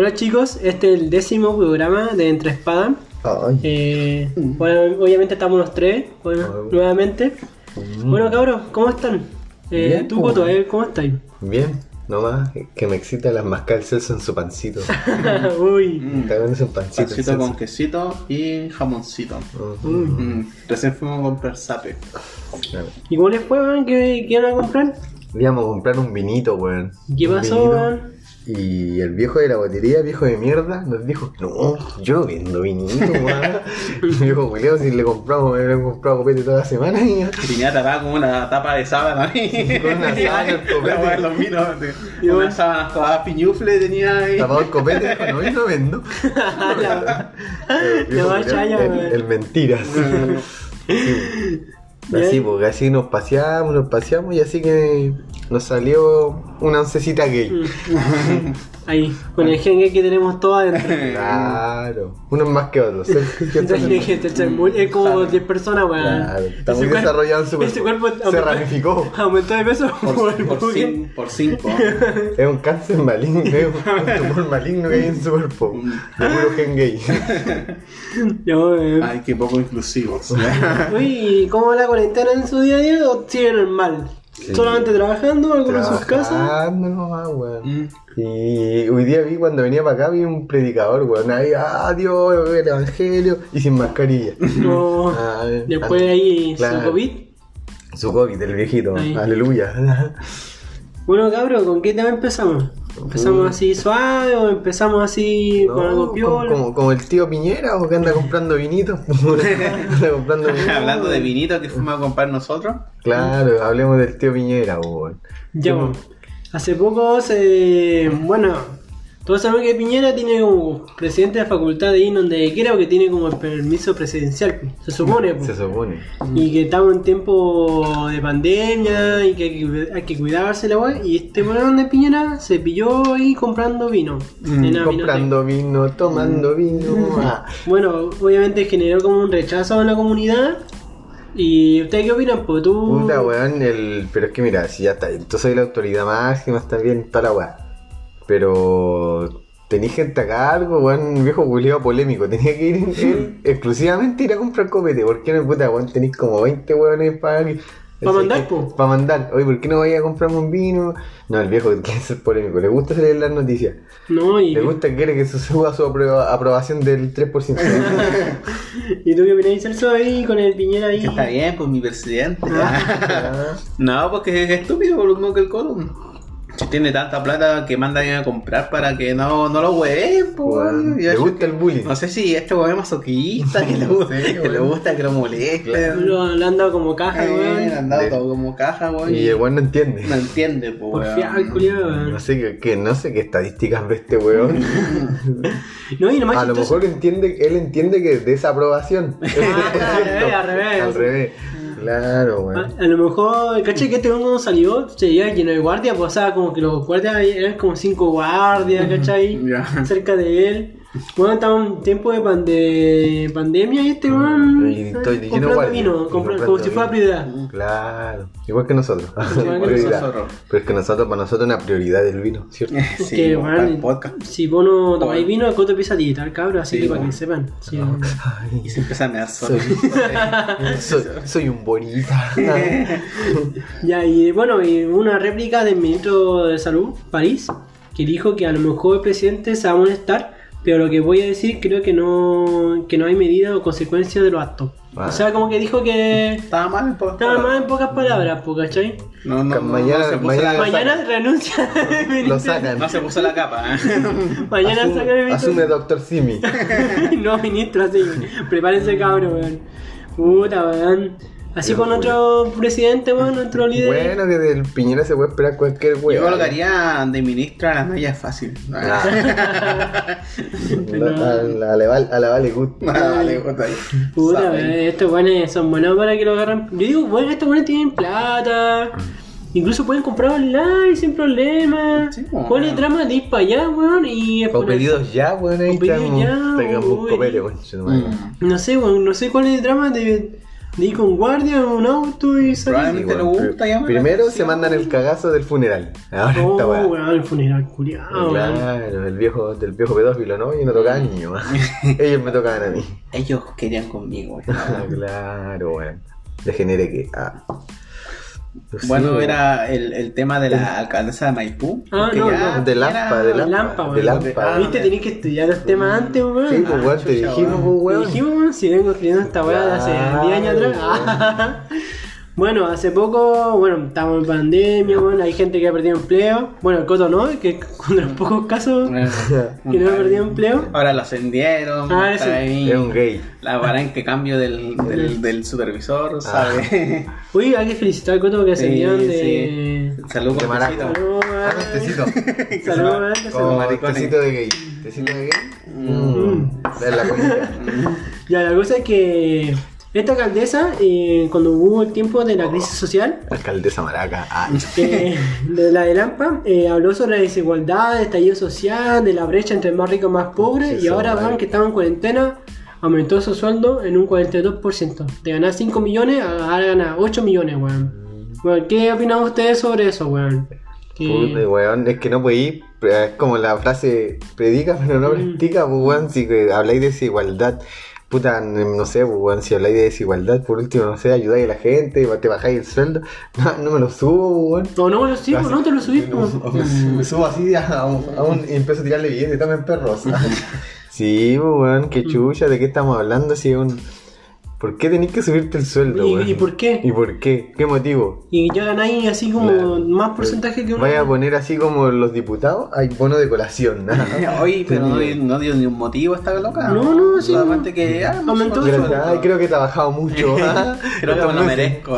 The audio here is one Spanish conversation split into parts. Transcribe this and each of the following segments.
Hola chicos, este es el décimo programa de Entre Espadas. Ay. Eh, bueno, obviamente estamos los tres, bueno, nuevamente. Bueno cabros, ¿cómo están? Eh, Bien, tú, pues. Coto, eh, ¿cómo estás? Bien, nomás que me excita las mascar Celso en su pancito. Uy, Mm. Está viendo su pancito. Pancito con quesito y jamoncito. Mm. Mm, Recién fuimos a comprar sape. ¿Y cómo les fue? ¿Qué, qué iban a comprar? Íbamos a comprar un vinito, weón. ¿Qué Un pasó. Y el viejo de la botería, viejo de mierda, nos dijo, no, yo no vendo vinito, weón. viejo culiao, si le compramos, le hemos comprado copete toda la semana y ya. Tenía tapada como una tapa de sábana. Con una sábana, el copete. Los vinos. Y. Unas sábanas todas piñufle tenía ahí. Tapado el copete, dijo, no, yo no vendo. El viejo el, el mentiras. Sí. Así, porque así nos paseamos, nos paseamos y así que nos salió una oncecita gay. Mm. Ahí, con el gen que tenemos todo adentro. Claro, unos más que otros. es como 10 personas, weón. Claro, está muy cuerpo- desarrollado en su ese cuerpo. Se ramificó. Aumentó de peso Por, el por, buque. cin- por cinco. Es un cáncer maligno, es un tumor maligno que hay en su cuerpo. De puro gen gay. Ay, qué poco inclusivos. Uy, ¿y ¿cómo la cuarentena en su día a día o sigue normal? Sí. ¿Solamente trabajando, algunos en sus casas? Trabajando nomás, weón. Mm. Y hoy día vi cuando venía para acá vi un predicador, weón. Ahí, ah, Dios, el evangelio. Y sin mascarilla. No. Ah, Después ah, ahí claro. su COVID. Su COVID, el viejito. Ahí. Aleluya. Bueno, cabrón, ¿con qué tema empezamos? ¿Empezamos Uy. así suave o empezamos así con algo No, piola? como, como, como el tío Piñera o que anda comprando vinito. anda comprando vinito. Hablando de vinito que fuimos a comprar nosotros. Claro, hablemos del tío Piñera, weón. Ya, bueno. Hace poco se. Bueno, todos saben que Piñera tiene como presidente de la facultad de ir donde quiera porque tiene como el permiso presidencial, se supone. pues. Se supone. Y que estamos en tiempo de pandemia y que hay que, hay que cuidarse la weá. Y este weón de Piñera se pilló ahí comprando vino. en la Comprando vino, tomando vino. ah. Bueno, obviamente generó como un rechazo en la comunidad. ¿Y ustedes qué opinan? Pues tú. Puta, weón, el... pero es que mira, si ya está, tú soy la autoridad máxima, está bien, toda la weá. Pero tenía gente a cargo, weón, viejo culiado polémico. Tenía que ir él exclusivamente ir a comprar copete. ¿Por qué no, puta, weón? Tenéis como 20 weones para Pa' mandar, po. Para mandar. Oye, ¿por qué no vaya a comprarme un vino? No, el viejo quiere ser polémico. Le gusta salir las noticias. No, y. Le gusta, quiere que se suba su apro- aprobación del 3%. ¿Y tú qué opinas, Celso, ahí con el Piñera ahí? Que está bien, pues mi presidente. Ah. no, porque es estúpido por lo mismo que el Column. Si tiene tanta plata que manda a comprar para que no, no lo hueven, pues. Yo Le gusta el bullying. No sé si este weón es masoquista, que le, gusta, Sí, que le gusta que lo moleste. Lo, lo han dado como caja, Eh, weón. le han dado Le- todo como caja, weón. Y el weón no entiende. no entiende, pues, Por weón. fiar, culiado, weón. No sé qué, qué- no sé qué estadísticas ve este weón. No, y nomás A lo chistoso- mejor entiende, él entiende que es desaprobación. Ah, al revés, al revés. Al revés. Claro, A, weón. a lo mejor, caché que este cuando salió se veía lleno de guardias, pues, o sea, como que los guardias eran como cinco guardias, ¿cachai? Ya. Cerca de él. Bueno, estaba en tiempo de, pan- de pandemia y este weón estoy comprando vino, comprando como si fuera prioridad. Claro. Igual que nosotros. Igual que nosotros. Pero es que nosotros, para nosotros, una prioridad del vino, ¿cierto? Sí, que, el podcast. si vos no tomáis vino, el coto empieza a tiritar, cabrón, así Sí, que para que sepan. Sí, Ay, Y se empieza a mear solo. soy, soy, soy un bonita. Ya, y bueno, y una réplica del ministro de Salud, París, que dijo que a lo mejor el presidente se va a molestar, pero lo que voy a decir creo que no, que no hay medida o consecuencia de los actos. Ah. O sea, como que dijo que Estaba mal en pocas estaba palabras. mal en pocas palabras, ¿cachai? No, no, no, Mañana- no se puso mañana- la, Mañana renuncia Lo ministro. sacan. no se puso la capa. ¿eh? Mañana Asume, sacan el ministro. asume Doctor Simi. no, ministro, así. Prepárense, cabrón, weón. Puta, weón. Así con otro presidente, weón, otro líder. Bueno, que del Piñera se puede esperar cualquier Yo weón. colocaría de ministra a la Naya fácil. Ah. A la, a la, Val- a la Vale Good. Vale, puta estos buenos son buenos para que lo agarren. Yo digo, bueno, estos buenos tienen plata. Incluso pueden comprar online sin problema. Sí, weón. ¿Cuál es el drama de ir para allá, weón? Y Con pedidos ya, weón, ahí Con pedidos ya, traigamos un copete, weón. Mm. No sé, weón, no sé cuál es el drama de. De ir con guardia en un auto y salir. Probablemente Sí, le gusta llamar la Primero se mandan el cagazo del funeral. Ahora Oh, weá. weón, el funeral culiado. Claro, el viejo, del viejo pedófilo, ¿no? Yo no tocaba niño. Ellos me tocaban a mí. Ellos querían conmigo. Ah, claro, weón. Degeneré que. Ah. Pues Bueno, sí, era el, el tema de la alcaldesa de Maipú. Ah, no, no, de Lampa, de Lampa. Lampa, de. Lampa. Ah, Viste, tenés que estudiar los temas antes, weón. Sí, pues, weón, te dijimos, weón. pues, Te weón. dijimos, weón, si vengo escribiendo esta weá de hace Claro, 10 años atrás. bueno, hace poco, bueno, estamos en pandemia, weón, hay gente que ha perdido empleo. Bueno, el Coto no, que es uno de los pocos casos que no ha perdido empleo. Ahora lo ascendieron. Ah, está ese. ahí Es un gay. La vara en que cambio del, del, del supervisor, ¿sabes? Uy, hay que felicitar al Coto que Sí, ascendieron de. sí. Salud De besito. Saludos, Ah, weón. tecito. Saludos, maricones. tecito de gay. Tecito de gay. Mm. De la comida. Ya, la cosa es que esta alcaldesa, eh, cuando hubo el tiempo de la crisis social, Alcaldesa Maraca. Ah, eh, de la de Lampa, eh, habló sobre la desigualdad, el estallido social, de la brecha entre más ricos y más pobres, Sí, y ahora van que estaba en cuarentena, aumentó su sueldo en un 42%. De ganar 5 millones a ahora ganar 8 millones, weón. Bueno, ¿Qué opinan ustedes sobre eso, weón? Puta, weón, es que no podéis. Es como la frase predica, pero no practica, pues, weón. Si habláis de desigualdad, puta, no sé, weón. Si habláis de desigualdad, por último, no sé, ayudáis a la gente, te bajáis el sueldo. No, no me lo subo, weón. No, no me lo sigo, no te lo subís, me, me subo así a un, a un- y empiezo a tirarle billetes, también perros. sí, weón, qué chucha, ¿de qué estamos hablando? Si es un. ¿Por qué tenés que subirte el sueldo, ¿Y- por qué? ¿Y por qué? ¿Qué motivo? Y ya ganáis así como Claro. más porcentaje que uno. Vaya a poner así como los diputados, hay bono de colación. ¿no? Oye, pero no, dio- no dio ni un motivo esta loca. No, no, sí. Solamente que ah, no Aumentó su- sueldo. Ay, creo que he trabajado mucho. ¿ah? Creo que me lo merezco.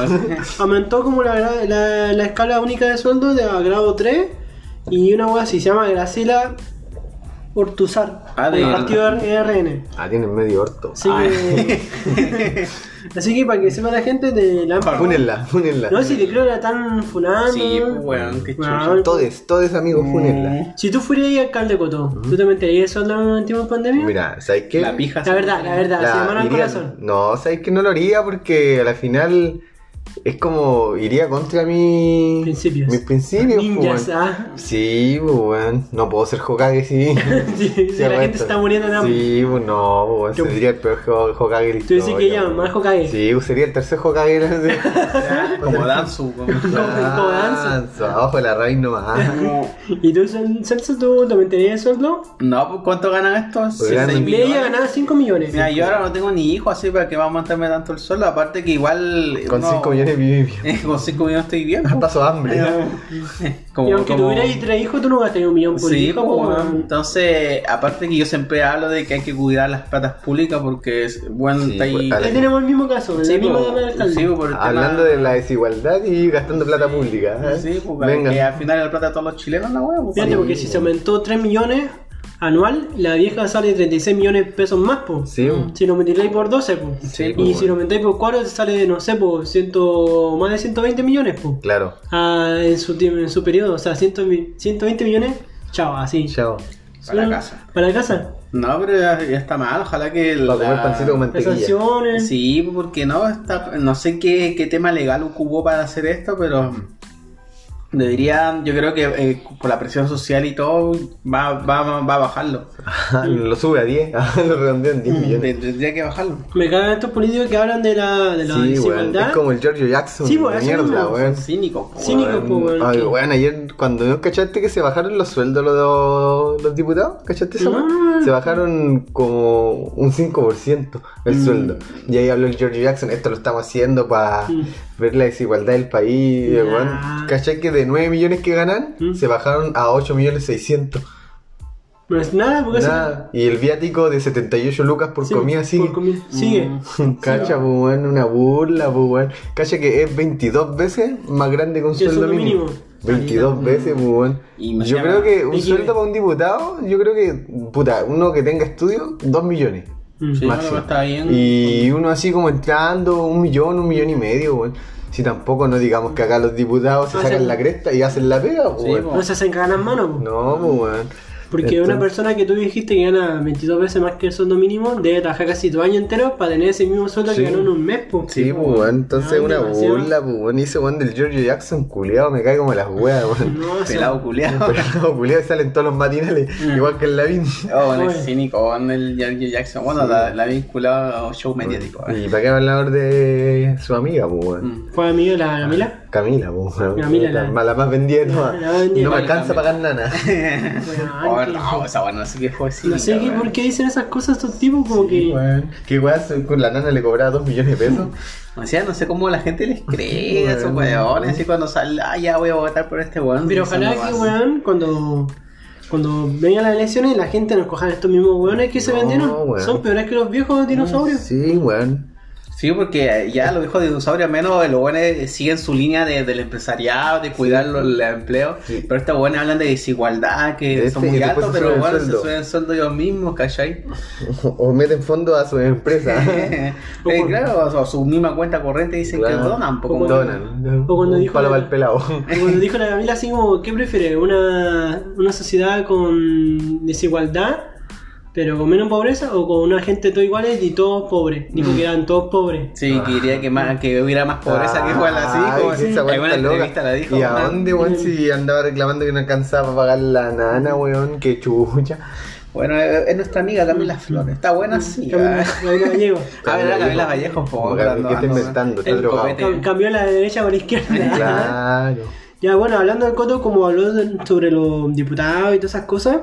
Aumentó como la, la, la escala única de sueldo de a grado 3 y una wea así se llama Graciela Ortuzar, Ah, de- del partido RN. Ah, tienen medio orto. Así que, así que para que sepa la gente de la Fúnenla, fúnenla. No, si te creo que la están funando. Sí, pues, weón, qué chucha. Weón. Todes, todes amigos, fúnenla. Si tú fueras alcalde Coto, ¿tú te meterías en tiempo de pandemia? Mira, ¿sabes qué? La pija. La verdad, la verdad, La- se llaman al iría- corazón. No, ¿sabes que No lo haría porque a la final es como iría contra mi... Principios. mis principios. Ninjas, pues, weón. ah. Sí, pues, weón. No puedo ser Hokage, sí. Sí, si la gente se está muriendo en hambre. Sí, pues no, pues, weón. Sería el peor Ho- Hokage de Tú decís que ella, más Hokage. Sí, pues, sería el tercer Hokage. de Como Danzu. como-. Ah, Abajo de la raíz nomás. ¿Y tú, Celso, tú te meterías de sueldo? No, pues ¿cuánto ganan estos? Pues Sí, Y ella millones. ganaba 5 millones. Mira, yo ahora no tengo ni hijos así para que va a aumentarme tanto el sueldo. Aparte que igual. Con uno- 5 millones viví bien. Con 5 millones estoy bien. pues. Paso hambre. Como, y aunque como- tuvierais tres hijos, tú no gastarías un millón por Sí, hijo. weón. entonces, aparte que yo siempre hablo de que hay que cuidar las platas públicas porque, es- bueno, Sí, está ahí. pues, a Ahí tenemos el mismo caso, Sí, el mismo pues, del sí, por el Hablando tema- de la desigualdad y gastando plata pública. ¿eh? Sí, porque Venga. al final la plata de todos los chilenos, la pues, Fíjate, sí. porque si se aumentó 3 millones anual, la vieja sale 36 millones de pesos más, po. Sí, po. Si lo multiplicáis por 12, po. Sí, y pues, si lo aumentáis por 4, te sale, no sé, po, ciento, más de 120 millones, po. Claro. Ah, en, su, tiempo- en su periodo, o sea, 100 mi- 120 millones, chao, así. Chao. Para la casa. Para la casa. No, pero ya, ya está mal. Ojalá que. Comer la- pancito con Las sanciones. Sí, porque no, está, no sé qué, qué tema legal ocupó para hacer esto, pero deberían, yo creo que eh, por la presión social y todo, va, va, va a bajarlo. lo sube a 10. lo redondea en 10 millones. De- Tendría que bajarlo. Me cagan estos políticos que hablan de la, de la Sí, weón. desigualdad. Es como el Giorgio Jackson. Sí, eso mierda, weón. Cínico. Cínico, weón. Ay, que- weón, ayer cuando cachaste que se bajaron los sueldos los, los diputados, ¿cachaste eso? No, no. Se bajaron como un 5% el Mm. sueldo. Y ahí habló el George Jackson, esto lo estamos haciendo para Mm. Ver la desigualdad del país. Ya. weón. ¿Cachai que de 9 millones que ganan, Mm. se bajaron a 8 millones 600? No es nada, porque Nada. Y el viático de 78 lucas por Sí, comida sigue. por comida. Sigue. Cacha, pues, weón, una burla, pues. Cacha que es 22 veces más grande que un sueldo mínimo. mínimo. 22 veces, pues, weón. Yo creo que un sueldo para un diputado, yo creo que, puta, uno que tenga estudio, 2 millones. Sí, máximo. no, está bien. Y uno así como entrando, un millón, un millón y medio, weón. Si tampoco no digamos que acá los diputados se sacan la cresta y hacen la pega, pues, po. No se hacen cagar las manos. No, pues, weón. Porque Entonces- una persona que tú dijiste que gana 22 veces más que el sueldo mínimo debe trabajar casi dos años enteros para tener ese mismo sueldo Sí. que ganó en un mes, po. Sí, pues. Entonces, No, una demasiado. burla, pues. Y ese weón del Giorgio Jackson, culiado, me cae como las weas, weón. No, Pelado culiado. Pero culiado salen todos los matinales, Mm. igual que el Lavín. Oh, bueno, Oye. el cínico con el Giorgio Jackson. Bueno, la, la vinculado a show mediático. eh. ¿Y para qué hablar de su amiga, pues, weón? Mm. ¿Fue amigo de la Camila? Camila, pues. Camila, la- la, la más vendida de todas. la más vendida. No me alcanza a pagar nana. Oh, Weón, no, que- esa no sé qué fue No sé qué, por qué dicen esas cosas estos tipos, como que. Weón. ¿Qué weas? Con la nana le cobraba 2 millones de pesos. O sea, no sé cómo la gente les cree a esos weones. Así cuando sale, ah, ya voy a votar por este weón. Pero ojalá que, weón, cuando. Cuando vengan las elecciones, la gente nos cojan estos mismos weones que se No, vendieron. weón. Son peores que los viejos dinosaurios. Sí, weón. Sí, porque ya los viejos dinosaurios, al menos los buenos siguen su línea de- del empresariado, de cuidar los, el empleo. Sí. Pero estos buenos hablan de desigualdad, que De son este, muy altos, pero bueno, el se sueldo. suben el sueldo ellos mismos, ¿cachai? O meten fondo a su empresa. Eh, claro, o su misma cuenta corriente dicen Claro. que donan. Poco O Donan. O cuando Un dijo palo la- pelado. Cuando dijo la Camila así como, ¿qué prefiere? ¿Una, ¿Una sociedad con desigualdad, pero con menos pobreza? ¿O con una gente todos iguales y todos pobres? Dijo que eran todos pobres. Sí, que diría que, más, que hubiera más pobreza que igual así. Ay, Como, que esa entrevista la dijo. ¿Y a dónde, weón? Si andaba reclamando que no alcanzaba para pagar la nana, weón, que chucha. Bueno, es es nuestra amiga Camila Flores. Está buena, sí. Camila, ah. Camila Gallego. A ver, Camila Vallejo, por favor. ¿Qué está ando- ando- inventando? Está drogado. Cambió la derecha por la izquierda. Claro. Ya, bueno, hablando del Coto, como habló sobre los diputados y todas esas cosas,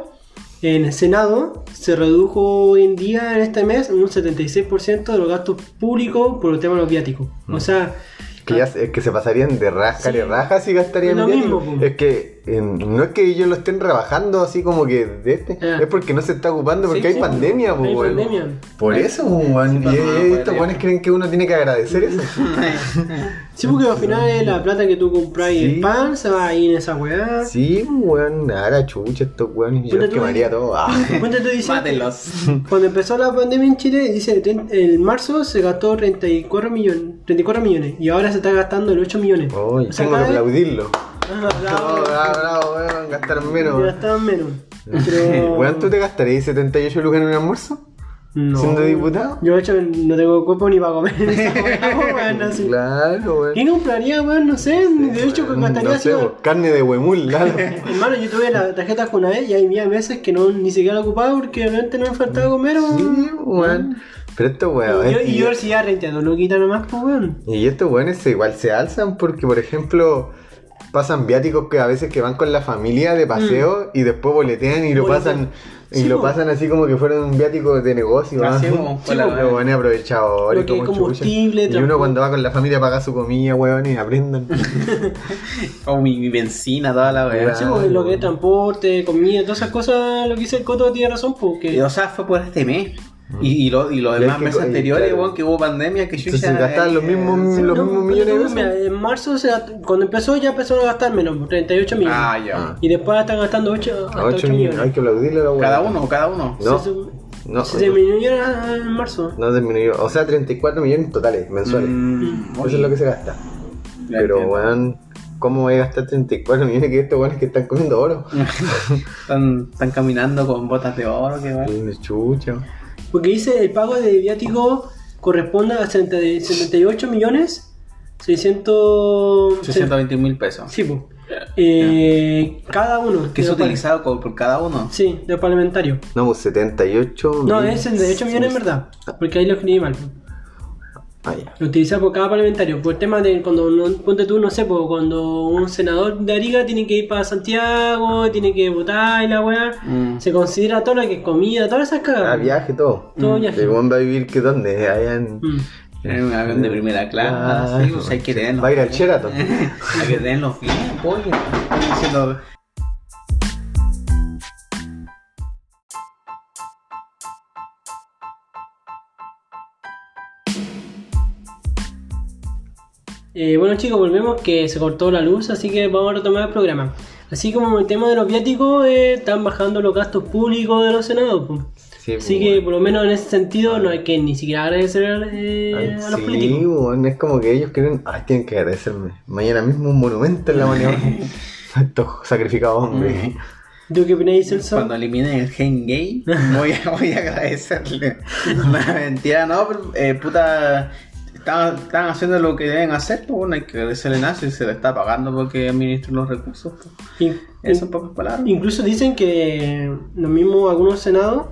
en el Senado se redujo hoy en día, en este mes, un 76% de los gastos públicos por el tema de los viáticos. O sea, Que ya es que se pasarían de rasca Sí. y raja si gastarían lo mismo. Es que eh, no es que ellos lo estén rebajando así como que de este, Ah. es porque no se está ocupando porque Sí, hay sí, pandemia, hay. Por eso, weón. Sí, y pues, no, eh, estos weones creen que uno tiene que agradecer eso. sí, porque al final es la plata que tú compras y el pan se va ahí en esa weá. Sí, weón, ahora chucha estos weones. Yo los quemaría todo. Ah. Tú dices, Mátenlos. cuando empezó la pandemia en Chile, dice, en marzo se gastó 34 millones, 34 millones y ahora se está gastando el 8 millones. O sea, tengo que aplaudirlo. Bravo. No, bravo, weón, gastar menos. gastaban menos. Pero... Weón, ¿tú te gastarías 78 lucas en un almuerzo? No. ¿Siendo diputado? Yo de hecho no tengo cuerpo ni para comer weón, así. Claro, weón. ¿Qué compraría, weón? No sé, de hecho Mm, gastaría no sé, weón. weón, carne de huemul, claro. Hermano, yo tuve la tarjeta con una vez y había meses que no ni siquiera la ocupaba porque realmente no me faltaba comer, weón. Sí, weón. Pero estos weón. Y yo, y yo si ya renteando, no quita nomás, pues, weón. Y estos weones igual se alzan porque, por ejemplo, pasan viáticos que a veces que van con la familia de paseo y después boletean y lo Mm. Pasan y Sí, lo po. pasan así como que fueron un viático de negocio. ¿no? Así como, Sí, pero bueno, Lo y que como combustible. Y uno cuando va con la familia paga su comida, weón, y aprendan. O mi, mi benzina, toda la. Sí, pues, lo que es transporte, comida, todas esas cosas, lo que dice el Coto tiene razón, Y, porque O sea, fue por este mes. Y, y, lo- y los Y demás que- meses anteriores, claro. weón, que hubo pandemia, que yo Entonces gastaban los mismos- Sí, los no, mismos millones de en marzo, se gastó- cuando empezó ya empezaron a gastar menos, 38 millones. Ah, ya. Y después están gastando 8, hasta A 8, ocho millones. millones. Hay que aplaudirle a la weón. Cada uno, cada uno. No, Se, no. se disminuyó en marzo. No disminuyó. O sea, 34 millones totales, mensuales. Mm, Eso es lo que se gasta. ya Pero, weón, ¿cómo voy a gastar 34 millones que estos weones que están comiendo oro? Están, están caminando con botas de oro, que weón. Chucha. Porque dice el pago de viático corresponde a 70 de 78 millones 600... 620 mil pesos. Sí, pues. Eh, cada uno. Que es utilizado por cada uno. Sí, de los parlamentarios. No, pues 78 No, mil- es 78 millones en verdad. Porque ahí lo escribí mal. Ah, ya. Lo utiliza por cada parlamentario. Por el tema de cuando, no, ponte tú, no sé, pues, cuando un senador de Arica tiene que ir para Santiago, tiene que votar y la weá, Mm. se considera todo lo que es comida, todas esas Ah, cagadas. viaje, todo. Todo viaje. El weón va a vivir que dónde? Allá en. Mm. En un avión de primera clase, Ah, sí, pues hay que tenerlo. Va a ir al Sheraton. Hay que tenerlos bien, pollo. Eh, bueno chicos, volvemos que se cortó la luz, así que vamos a retomar el programa. Así como el tema de los viáticos, eh, están bajando los gastos públicos de los senados. pues. Sí, Así que por lo menos en ese sentido no hay que ni siquiera agradecer eh, Ay, a los sí, políticos. es como que ellos quieren. Ay, tienen que agradecerme. Mañana mismo un monumento en la mañana. Estos sacrificados hombres. ¿Tú qué opináis, Celso? Cuando eliminen el gen gay, voy a, voy a agradecerle. No, mentira, no, pero eh, puta. Estaban haciendo lo que deben hacer, pues bueno, hay que agradecerle nada si se le está pagando porque administran los recursos. pues. In- Eso en pocas palabras. Incluso dicen que los mismos algunos senados,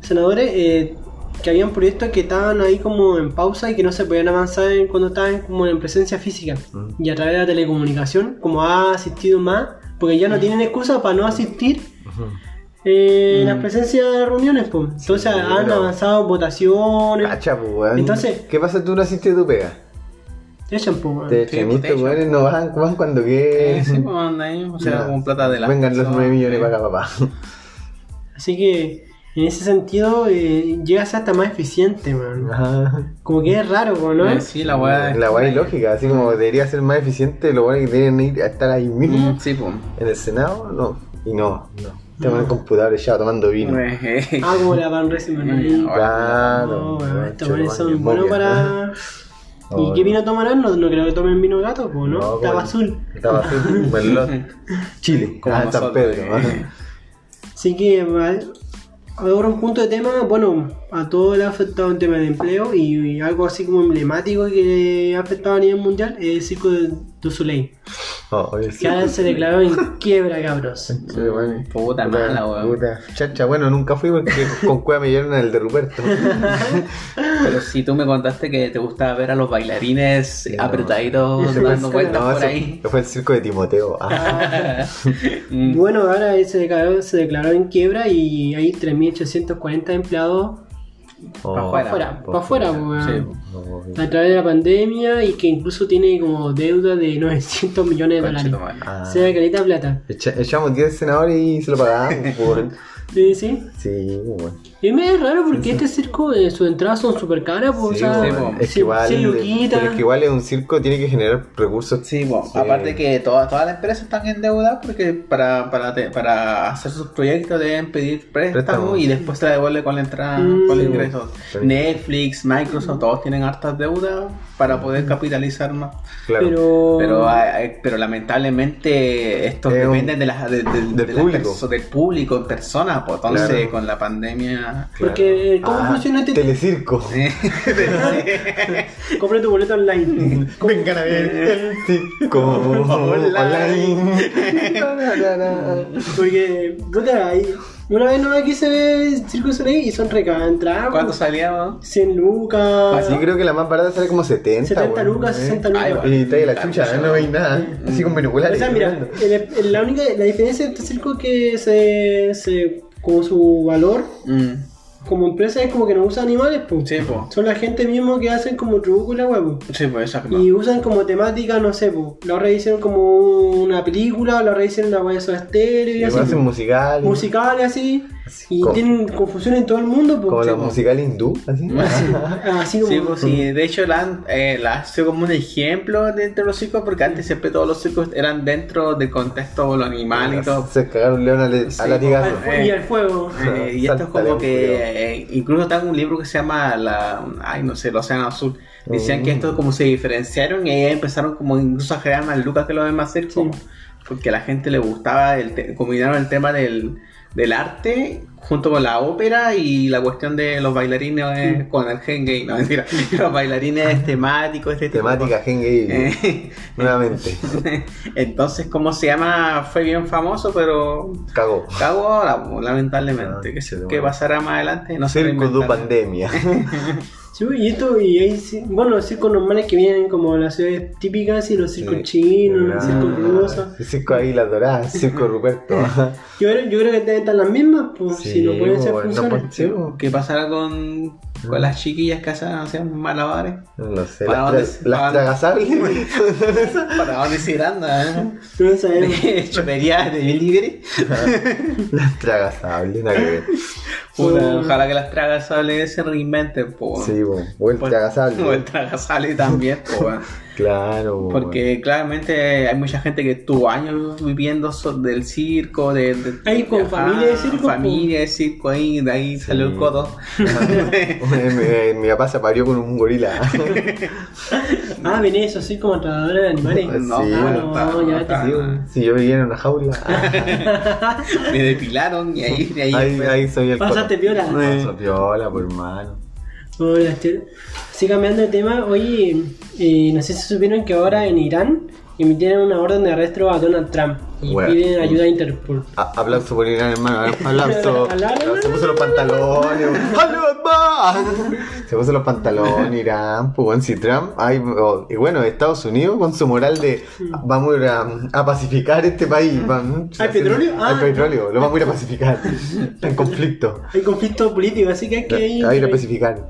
senadores eh, que habían proyectos que estaban ahí como en pausa y que no se podían avanzar en- cuando estaban como en presencia física. Mm. Y a través de la telecomunicación, como ha asistido más, porque ya no tienen excusa para no asistir eh, las presencias de reuniones, pues. Entonces Sí, han pero- avanzado votaciones. Cacha, pues, weón. Entonces- ¿Qué pasa si tú no asistes a tu pega? Te echan, pues, weón. Te echan, pues, te estos echan. weones no van, van cuando que. sí, pues anda ahí, o sea, Ya. con plata de la. Vengan los 9 millones para acá, papá. Así que en ese sentido eh, llega a ser hasta más eficiente, man. Ajá. Como que es raro, ¿no? Eh, sí, la weá. La weá es lógica, así como debería ser más eficiente, lo bueno que deberían ir a estar ahí mismo Mm, Sí, pues. en el Senado, no. Y no, no. Tengo en el computador echado tomando vino. Eh, eh. Ah, como la Van Mm, Claro. Estos son buenos para. ¿Y Oh, qué no. vino tomarán? No, no creo que tomen vino gato, pues, ¿no? No, Estaba como- azul. Estaba azul, Merlot, Chile, Como ah, San Pedro. eh. Así que, ahora un punto de tema, bueno, a todos le ha afectado el tema de empleo y, y algo así como emblemático que le ha afectado a nivel mundial es el circo de Du Soleil, Oh, sí. que ahora se declaró en quiebra, cabros. Sí, bueno. Puta mala, weón. Puta. Chacha, bueno, nunca fui porque con cueva me llevaron al de Ruperto. Pero si tú me contaste que te gustaba ver a los bailarines Sí, apretaditos dando vueltas No, por ahí. fue el circo de Timoteo. Ah, Mm. Bueno, ahora se declaró, se declaró en quiebra y hay 3.840 empleados oh, Pa' afuera. afuera, para afuera, pues, Sí. a través de la pandemia y que incluso tiene como deuda de 900 millones de dólares. Ah. O sea, caleta plata. Echa- echamos 10 senadores y se lo pagamos. weón. Sí, sí. Sí, bueno. Y me es raro porque este circo, eh, sus entradas son súper caras, pues, Sí, o sea, bueno. sí, es que igual, pero es que igual es un circo, tiene que generar recursos. Sí, bueno, Sí. aparte que todas, todas las empresas están endeudadas porque para, para, te- para hacer sus proyectos deben pedir préstamos Préstamo. y después se la devuelve con la entrada, Mm. con el Sí, ingreso. sí. Netflix, Microsoft, todos tienen hartas deudas para poder capitalizar más. Claro. Pero, Pero, hay- pero lamentablemente estos Es un- dependen de las, de- de- del de público. perso- del público en persona. Pues, entonces, Claro. con la pandemia. Porque, ¿cómo Ah, funciona este- Telecirco. compra tu boleto online. Vengan a ver el circo online. Porque, puta, ahí, una vez nomás quise ver Circo Soleil y son recadas entradas. ¿Cuánto pues, salía? weón? 100 lucas. Así creo que la más barata sale como 70. 70 weón, lucas, ¿eh? 60 lucas. Ay, bueno. Y trae la chucha, no veis nada. Así con O binoculares. sea, mira, el- el- la única la diferencia de este circo es que se, se como su valor Mm, como empresa es como que no usa animales, pues. Sí, pues. Son la gente mismo que hacen como truco y la huevo. Sí, pues exacto. Y usan como temática, no sé, pues. La otra hicieron como una película, la otra hicieron una hueá de estéreo y Y así. hacen pues. musical. Musicales así. Y como- tienen confusión en todo el mundo, pues. Como pues. musicales hindú, así. Así como. Sí, pues sí, de hecho la han, eh, la ha sido como un ejemplo dentro de los circos porque antes siempre todos los circos eran dentro del contexto de los animales y todo. Se cagaron un león al, Sí, al latigazo. Al fu- y al fuego. Eh, y esto es como que eh, incluso está un libro que se llama la ay no sé el océano azul decían Mm. que estos como se diferenciaron y ahí empezaron como incluso a generar más lucas que los demás circos porque a la gente le gustaba el te- combinaron el tema del, del arte junto con la ópera y la cuestión de los bailarines eh, con el gen gay no mentira los bailarines temáticos este tipo de Temática. Eh, Nuevamente. entonces cómo se llama fue bien famoso pero Cagó. Ahora, po, lamentablemente. Ah, ¿Qué, pasará más adelante? No Circo du pandemia. Sí, y esto, y hay, ci- bueno, los circos normales que vienen como las ciudades típicas y los circos Sí. chinos, los circos rusos. El circo Águila Dorada, el circo Ruperto. Yo, creo- yo creo que deben estar las mismas, pues, Sí, si no pueden ser bueno, no funciones. sí, bueno. ¿Qué pasará con, con las chiquillas que hacen, hacen malabares? No sé, ¿Para las, dónde las para- tragasables. ¿Para dónde se irán? eh? No sabemos. ¿De chopería de delivery? las tragasables, nada que ver. Puta, ojalá que las tragasales se reinventen, po. Sí, bo, o el Pues- tragasable. O el tragasale también, po. Claro, Porque claramente hay mucha gente que estuvo años viviendo del circo, de, de- Ahí con Ajá, familia de circo, Familia de circo ahí, de ahí Sí. salió el codo. mi, mi papá se parió con un gorila. Ah, Venecia, soy como tratadora de animales. No, Sí, ah, no, ya está- te Sí, si yo vivía en una jaula, Me depilaron y ahí, de ahí, ahí, ahí soy el Pasaste piola. Paso piola, por hermano. Hola. Así cambiando de tema, oye, eh, no sé si supieron que ahora en Irán emitieron una orden de arresto a Donald Trump y Bueno. piden ayuda a Interpol. A- Aplauso por Irán, hermano. Aplauso. Se puso los pantalones. Se puso los pantalones, Irán. Pues bueno, si Trump. ay, oh, y bueno, Estados Unidos con su moral de vamos a ir a, a pacificar este país. van- ¿Hay petróleo? Hay Ah. petróleo, lo vamos a ir a pacificar. Está en conflicto. Hay conflicto político, así que hay que ir. A ir a pacificar.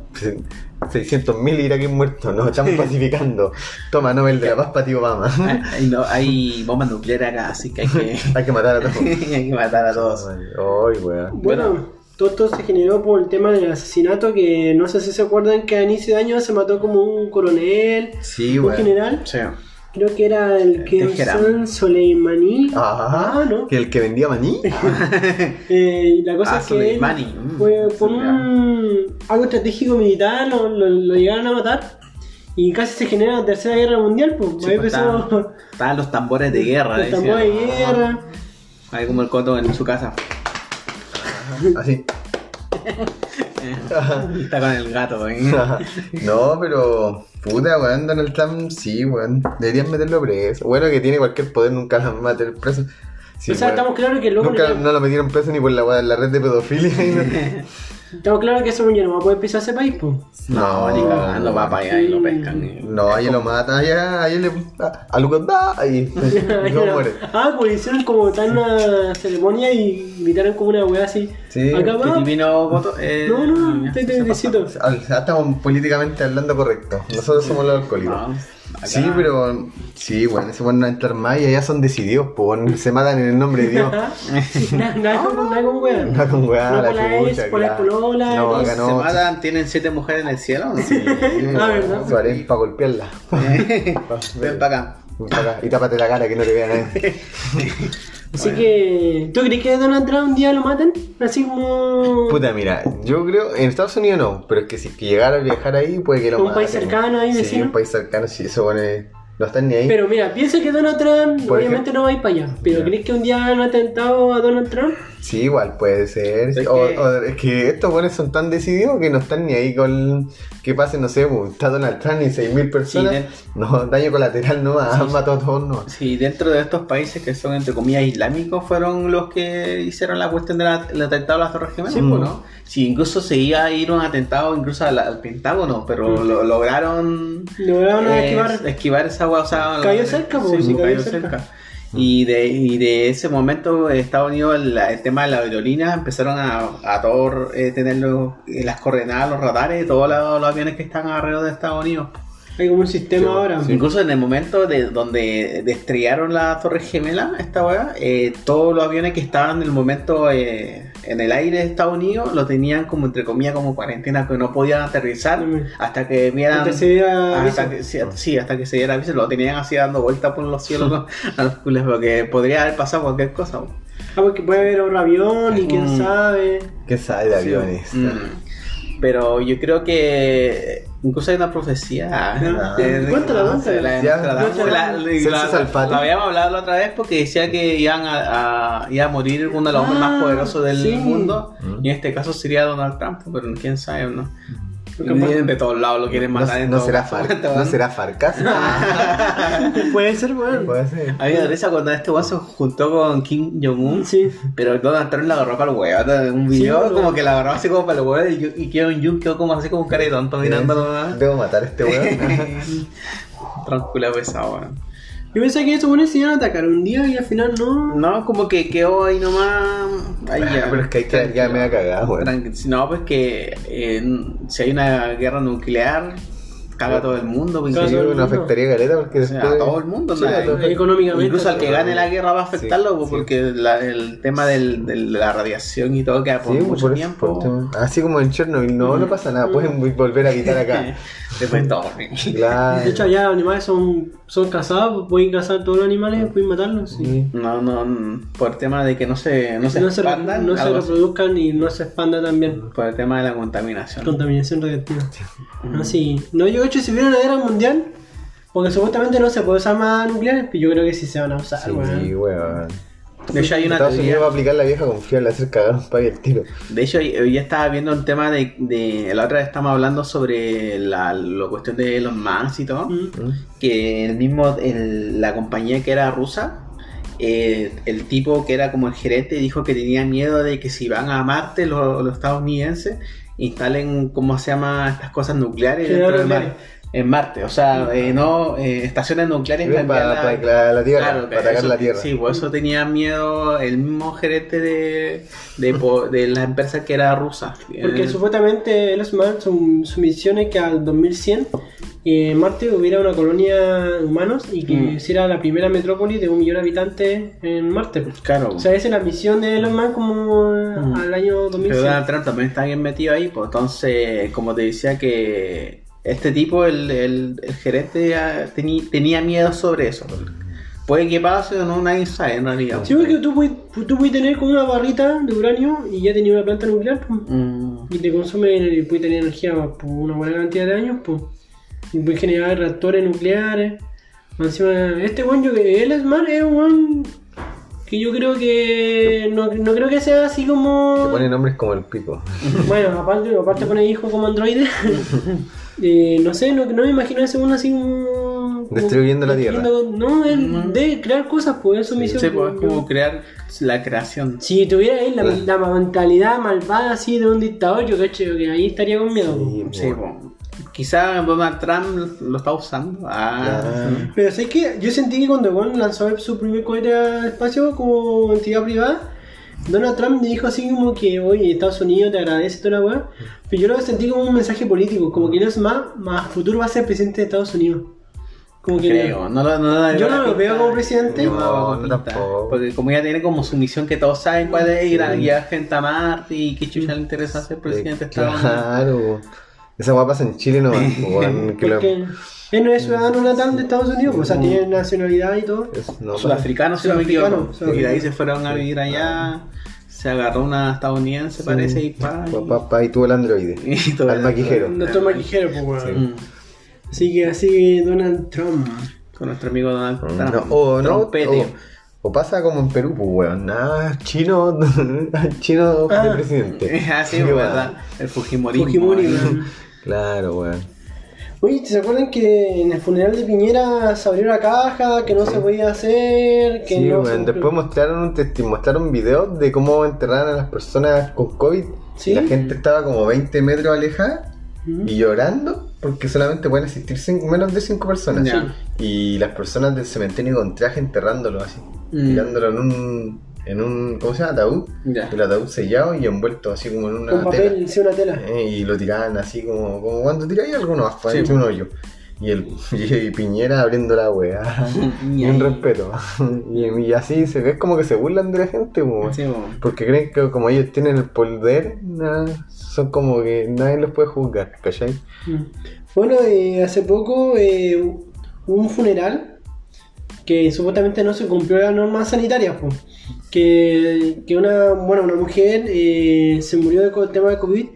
600.000 iraquíes muertos, nos estamos pacificando. Toma Nobel de la Paz para ti, Obama. Hay, no, hay bombas nucleares acá, así que hay que, Hay que matar a todos. hay que matar a todos. Ay, weón. Bueno, todo esto se generó por el tema del asesinato que no sé si se acuerdan que a inicio de año se mató como un coronel, Sí, un general. Sí. Creo que era el que Teherán. Soleimani. Ah, ¿no? Que el que vendía maní. Eh, y la cosa Ah, es que él Soleimani, mm, fue por un algo estratégico militar, lo, lo- lo llegaron a matar y casi se genera la tercera guerra mundial. Pues. Sí, Ahí pues, empezó estaban, estaban los tambores de guerra. los decían. tambores de guerra. Ahí como el coto en su casa. Así. Está con el gato, ¿eh? no, pero. Puta, weón, Donald Trump, sí, weón. Deberían meterlo preso. Bueno, que tiene cualquier poder, nunca lo van a meter preso. Sí, o sea, weón. estamos claros que el loco Nunca no- no lo metieron preso ni por la, la red de pedofilia. y no- estamos claros que ese ya no va a poder pisar ese país. Pues. No, ni cagando, va para allá y lo pescan. y- No, ahí lo mata, allá, ahí le. A, a Lucas va, ahí. y no muere. ah, pues hicieron como tal una ceremonia y gritaron como una weá así. Sí, Acá ¿Qué va. divino voto? Eh, No, no, ya, te se necesito. Al- Estamos políticamente hablando correcto. Nosotros somos los alcohólicos. No, acá- Sí, pero. Sí, bueno, se van a entrar más y allá son decididos, pues bueno, se matan en el nombre de Dios. Nada nada con nada con weá. No con weá, No la chucha, polola, No, no acá ¿Se no. matan? ¿Tienen siete mujeres en el cielo? ¿no? Ah, ¿verdad? Para golpearla. Ven para acá. Ven pa' acá. Y tápate la cara que no te vea nadie. Así que, ¿tú crees que Donald Trump un día lo maten? Así como... Puta, mira, yo creo, en Estados Unidos no, pero es que si que llegara a viajar ahí, puede que lo Un maten. país cercano ahí, Sí, vecino. un país cercano, sí, eso pone. No están ni ahí. Pero mira, piensa que Donald Trump Por obviamente no va a ir para allá. Pero. ¿crees que un día han atentado a Donald Trump? Sí, igual puede ser. Es o, que- o es que estos buenos son tan decididos que no están ni ahí con que pase, no sé, pues, está Donald Trump y 6.000 personas. de- No, daño colateral no han matado a todos no. Sí, dentro de estos países que son entre comillas islámicos fueron los que hicieron la cuestión del atentado a las Torres Gemelas, Sí, pues, po. ¿no? Sí, incluso se iba a ir un atentado incluso al, al Pentágono, pero lo lograron Lograron eh, esquivar. esquivar esa agua, o sea, Cayó cerca, po, sí, cayó cayó cerca. cerca. Y de, y de ese momento Estados Unidos, el, el tema de la aerolínea, empezaron a, a todos eh, tener los- eh, las coordenadas, los radares, todos los, los aviones que están alrededor de Estados Unidos. Hay como un sistema Sí, ahora. Incluso en el momento de donde estrellaron la Torre Gemela, esta weá, eh, todos los aviones que estaban en el momento eh, en el aire de Estados Unidos lo tenían como entre comillas como cuarentena que no podían aterrizar hasta que vieran se diera hasta que, sí, sí, hasta que se diera aviso, lo tenían así dando vueltas por los cielos a los cules porque podría haber pasado cualquier cosa. Ah, porque puede haber otro avión y quién Mm. sabe. ¿Qué sabe de aviones? Mm. Pero yo creo que incluso hay una profecía. Ah, de- cuéntala, no, cuéntala. la- la- habíamos hablado la otra vez porque decía que iban a, a- iba a morir uno de los hombres Ah, más poderosos del sí. mundo. Mm. Y en este caso sería Donald Trump, pero quién sabe, ¿no? Aparte- de todos lados lo quieren No, matar. no todo será momento, Far, no weón. será Farcas. Puede ser, weón. Puede ser. A mí me risa cuando este weón se juntó con Kim Jong-un. Sí. Pero Donald Trump la agarró para el huevo. En un video Sí, como no. que la agarró así como para el huevo y, y Kim Jong-un quedó como así como un cara de tonto mirándolo. ¿no? Debo matar a este weón. Tranquila pesado, weón. Yo pensé que estos buenos se iban a atacar un día y al final no. No, como que quedó ahí nomás. Ahí ya. Pero es que hay que ya me ha cagado, weón. No, pues que eh, si hay una guerra nuclear, caga a todo el mundo. pues, Sí, mundo. afectaría caleta porque o sea, después. a todo el mundo, Sí, Económicamente. Incluso al que gane la guerra va a afectarlo, Sí, pues, sí. porque la- el tema del, de la radiación y todo queda por Sí, mucho por tiempo. por Así como en Chernobyl, no, no pasa nada, pueden volver a quitar acá. Después todo. Claro. De hecho, allá los animales son, son cazados, pueden cazar todos los animales, pueden matarlos. sí. Sí. No, no, por el tema de que no se, no se no se, expandan, no se así. reproduzcan y no se expanda también. por el tema de la contaminación. Contaminación radiactiva. No, sí. No, yo, de hecho, si hubiera una guerra mundial, Porque supuestamente no se puede usar más nucleares, pero yo creo que sí se van a usar, Sí, weón. weón. De hecho, hay una Estados teoría. Unidos va a aplicar la vieja confiable, hacer cagar un país el tiro. De hecho, hoy ya estaba viendo un tema de, de. La otra vez estamos hablando sobre la, la cuestión de los Musk y todo. Mm. ¿Mm? Que el mismo. el- la compañía que era rusa. eh, el tipo que era como el gerente dijo que tenía miedo de que si van a Marte los, los estadounidenses instalen, ¿cómo se llama? Estas cosas nucleares dentro de. Marte. En Marte, o sea, eh, no eh, estaciones nucleares Para, enviarla- la, la Tierra, Claro, para atacar eso- la Tierra. Sí, por eso tenía miedo el mismo gerente de, de, po- de la empresa que era rusa. Porque Eh, supuestamente Elon Musk, su, su misión es que al 2100 eh, en Marte hubiera una colonia de humanos y que Mm. hiciera la primera metrópoli de un millón de habitantes en Marte. Claro. O sea, esa es la misión de Elon Musk como Mm. al año Pero 2100. Donald Trump también está bien metido ahí, pues entonces, como te decía que este tipo, el, el, el gerente, teni- tenía miedo sobre eso. Puede que pase o no, nadie sabe en realidad. Sí, porque tú puedes, tú puedes tener como una barrita de uranio y ya tenías una planta nuclear pues, Mm, y te consume y puedes tener energía por una buena cantidad de años pues, y puedes generar reactores nucleares. Encima, este buen yo que él es más es un buen que yo creo que no, no creo que sea así Se como pone nombres como el pico. bueno aparte aparte pone hijo como androide Eh, no sé no, no me imagino ese uno así como Destruyendo la Tierra. no él de crear cosas pues eso misión sí, pues, pues, es como crear la creación. Si tuviera ahí la, mentalidad malvada así de un dictador, yo cacho que ahí estaría con miedo. Sí, pues. Quizá Donald Trump lo está usando. Ah, Claro. Pero sé que yo sentí que cuando Juan lanzó su primer cohete al espacio como entidad privada, Donald Trump dijo así como que, oye, Estados Unidos te agradece toda la weá. Pero yo lo sentí como un mensaje político, como que no es más, más futuro va a ser presidente de Estados Unidos. Como que creo. No, no Yo no lo veo como presidente. No, No, no no tampoco. Porque como ya tiene como su misión que todos saben cuál es ir a Sí. guiar gente a Marte y que chucha le interesa ser presidente de Estados Unidos. Claro. Esa guapa pasa en Chile weón, que él no es ciudadano natal de Estados Unidos, pues, o sea, tiene nacionalidad y todo. es- no, Sudafricano, si no me Sudafricano, equivoco. Y de ahí se fueron a vivir allá. Se agarró una estadounidense, parece, y pa. y- Papá, papá, y tuvo el androide. y todo Al el- maquijero. Doctor Maquijero, pues, weón. Mm. Así que así Donald Trump. Con nuestro amigo Donald Trump. No, o no, o, o pasa como en Perú, pues weón, nada, chino, chino Ah. de presidente. Ah, sí, Qué verdad. El Fujimorismo. Fujimori. Claro, weón. Oye, ¿se acuerdan que en el funeral de Piñera se abrió la caja, que no se podía hacer, que Sí, no se... Después mostraron un testi- mostraron videos de cómo enterraron a las personas con COVID. Sí. Y la gente estaba como 20 metros alejada y llorando porque solamente pueden asistir cin- menos de 5 personas. Ya. Y las personas del cementerio con traje enterrándolo así, Mm. tirándolo en un, en un, ¿cómo se llama? Ataúd. Ya. El ataúd sellado y envuelto así como en una Con papel, tela. sí, una tela. Eh, y lo tiraban así como, como cuando tiráis algo no, para Sí. de un hoyo. Y, el, y Piñera abriendo la weá. Y y un respeto. y, y así se ve como que se burlan de la gente, Sí, porque creen que como ellos tienen el poder, nada, son como que nadie los puede juzgar, ¿cachai? Mm. Bueno, eh, hace poco eh, hubo un funeral que supuestamente no se cumplió las normas sanitarias, po. Que, que una, bueno, una mujer eh, se murió de tema de COVID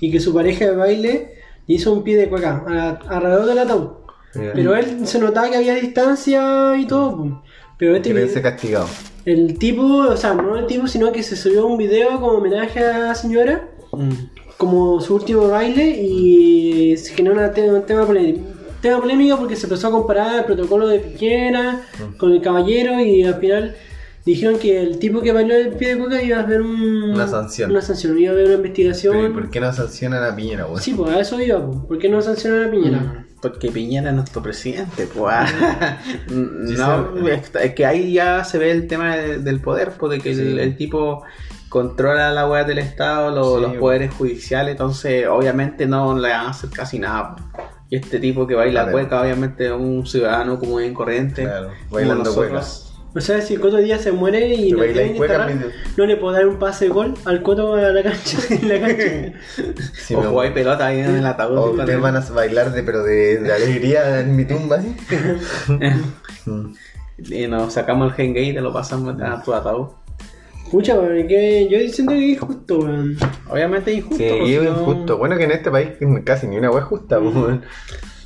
y que su pareja de baile le hizo un pie de cueca a- alrededor del ataúd. Mira, Pero él se notaba que había distancia y todo. Pero este video- ser castigados. el tipo, o sea, no el tipo, sino que se subió un video como homenaje a la señora, Mm. como su último baile, y se generó una te- un tema polémico. Tema polémico porque se empezó a comparar el protocolo de Piquera con el caballero y al final dijeron que el tipo que bailó el pie de coca iba a haber un- Una sanción. Una sanción, iba a haber una Pero ¿y investigación. por qué no sancionan a Piñera, weón? Sí, pues a eso iba, pues. ¿por qué no sancionan a Piñera? Mm, Porque Piñera es nuestro presidente, pues. No, es que ahí ya se ve el tema de- del poder, porque que el, Sí. el tipo controla la web del Estado, lo- Sí, los bueno. poderes judiciales, entonces obviamente no le van a hacer casi nada. Y este tipo que baila Claro. cueca, obviamente es un ciudadano como bien corriente. Claro, bailando nosotros. O sea, si el Coto Díaz se muere y no, cueca, pide- no le puedo dar un pase de gol al Coto a la cancha. en la cancha. Sí, o me- jugáis pelota ahí en el ataúd. O con ustedes van a bailar de, pero de, de alegría en mi tumba, ¿sí? Mm. Y nos sacamos el Hengate y te lo pasamos a tu ataúd. Pucha, weón, que yo siento que es justo, weón. Obviamente es injusto. Sí, pues, es no- injusto. Bueno, que en este país casi ni una wea es justa, Mm.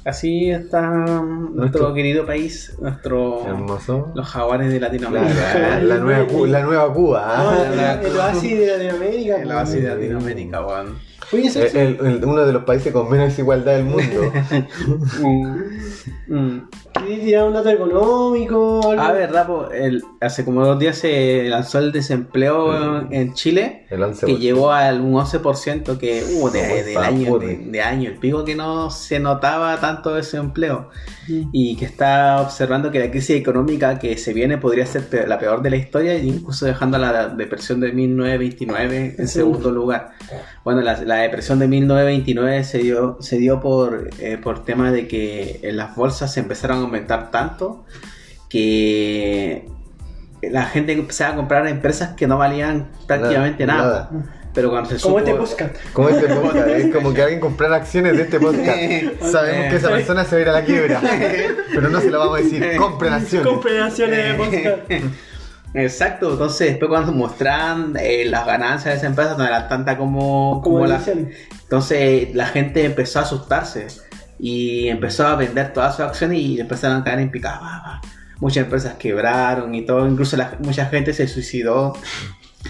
Así está nuestro, Nuestro- querido país, nuestro Hermoso. los jaguares de La, Latinoamérica. la- la nueva, Cu- la nueva Cuba. No, ¿ah? el, el oasis de Latinoamérica. El oasis de Latinoamérica, weón. Oye, eso El- el- el- uno de los países con menos desigualdad del mundo. Mm. ¿Quieres tirar un dato económico? algo? Ah, verdad, po, el- hace como dos días se lanzó el desempleo en- en Chile, El 11%. que llegó al un 11%, que uh, de, del está, año, de, de año, el pico que no se notaba tanto desempleo Mm. y que está observando que la crisis económica que se viene podría ser pe- la peor de la historia, incluso dejando a la depresión de 1929 en Sí. segundo lugar. Bueno, la, la depresión de 1929 se dio, se dio por, eh, por tema de que en las bolsas se empezaron a aumentar tanto que la gente empezaba a comprar empresas que no valían prácticamente nada. Pero cuando se Como supo- este podcast. Como este podcast, es como que alguien comprar acciones de este podcast. Sabemos que esa persona se va a ir a la quiebra, pero no se lo vamos a decir. Compren acciones. Compren acciones de podcast. Exacto, entonces después cuando mostraban eh, las ganancias de esa empresa no eran tantas como, Como como la. Entonces la gente empezó a asustarse y empezó a vender todas sus acciones y empezaron a caer en picada. Muchas empresas quebraron y todo, incluso la- mucha gente se suicidó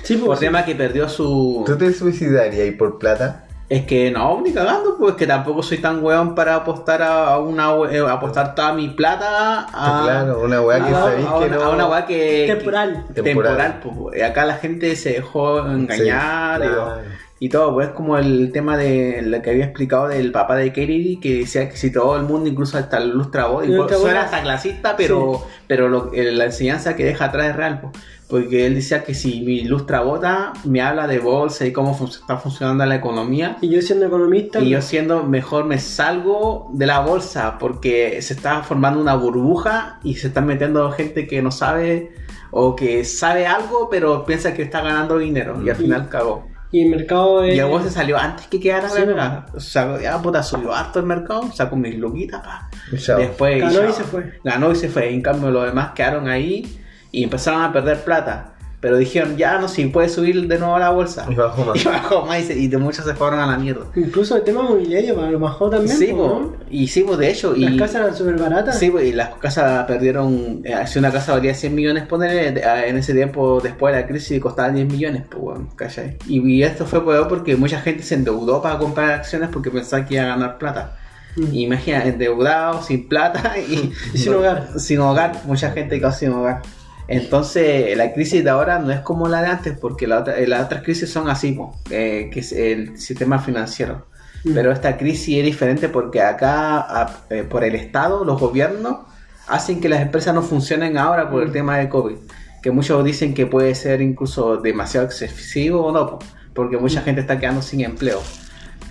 Sí, por pues, tema que perdió su... ¿Tú te suicidarías ahí por plata? Es que no, ni cagando, pues que tampoco soy tan weón para apostar a una eh, apostar toda mi plata a, claro, una weá que a- sabéis que una, no. a una weá que Temporal. que- Temporal. temporal, pues, acá la gente se dejó engañar Sí, y- claro. Y, todo, pues como el tema de lo que había explicado del papá de Kennedy que decía que si todo el mundo, incluso hasta el Lustrabot suena hasta clasista, pero, pero lo- eh, la enseñanza que deja atrás es real, pues. Porque él decía que si mi Lustrabota me habla de bolsa y cómo fun- está funcionando la economía, Y yo siendo economista. y yo siendo mejor me salgo de la bolsa porque se está formando una burbuja y se están metiendo gente que no sabe o que sabe algo pero piensa que está ganando dinero y al final cagó. Y el mercado es. Y el se salió antes que quedara Sí. O sea, ya puta subió harto el mercado, sacó mis luquitas, pa. Chao. Después Ganó y chao. se fue. Ganó y se fue. En cambio los demás quedaron ahí y empezaron a perder plata. Pero dijeron, ya no, si puede subir de nuevo a la bolsa. Y bajó más. Y bajó más y, se- y de muchos se fueron a la mierda. Incluso el tema mobiliario para lo mejor también. Sí, pues, po. ¿no? y sí, po, de hecho. Las y, casas eran súper baratas. Sí, po, y las casas perdieron. eh, si una casa valía 100 millones, ponerle en ese tiempo, después de la crisis, costaba 10 millones, pues, bueno, ¿cachai? Y, y esto fue peor porque mucha gente se endeudó para comprar acciones porque pensaba que iba a ganar plata. Mm. Imagina, endeudado, sin plata y, Y sin hogar. Sin hogar, mucha gente quedó sin hogar. Entonces, la crisis de ahora no es como la de antes, porque la otra- las otras crisis son así, eh, que es el sistema financiero. Mm. Pero esta crisis es diferente porque acá, a- eh, por el Estado, los gobiernos hacen que las empresas no funcionen ahora por el Mm. tema de COVID. Que muchos dicen que puede ser incluso demasiado excesivo o no, po, porque mucha Mm. gente está quedando sin empleo.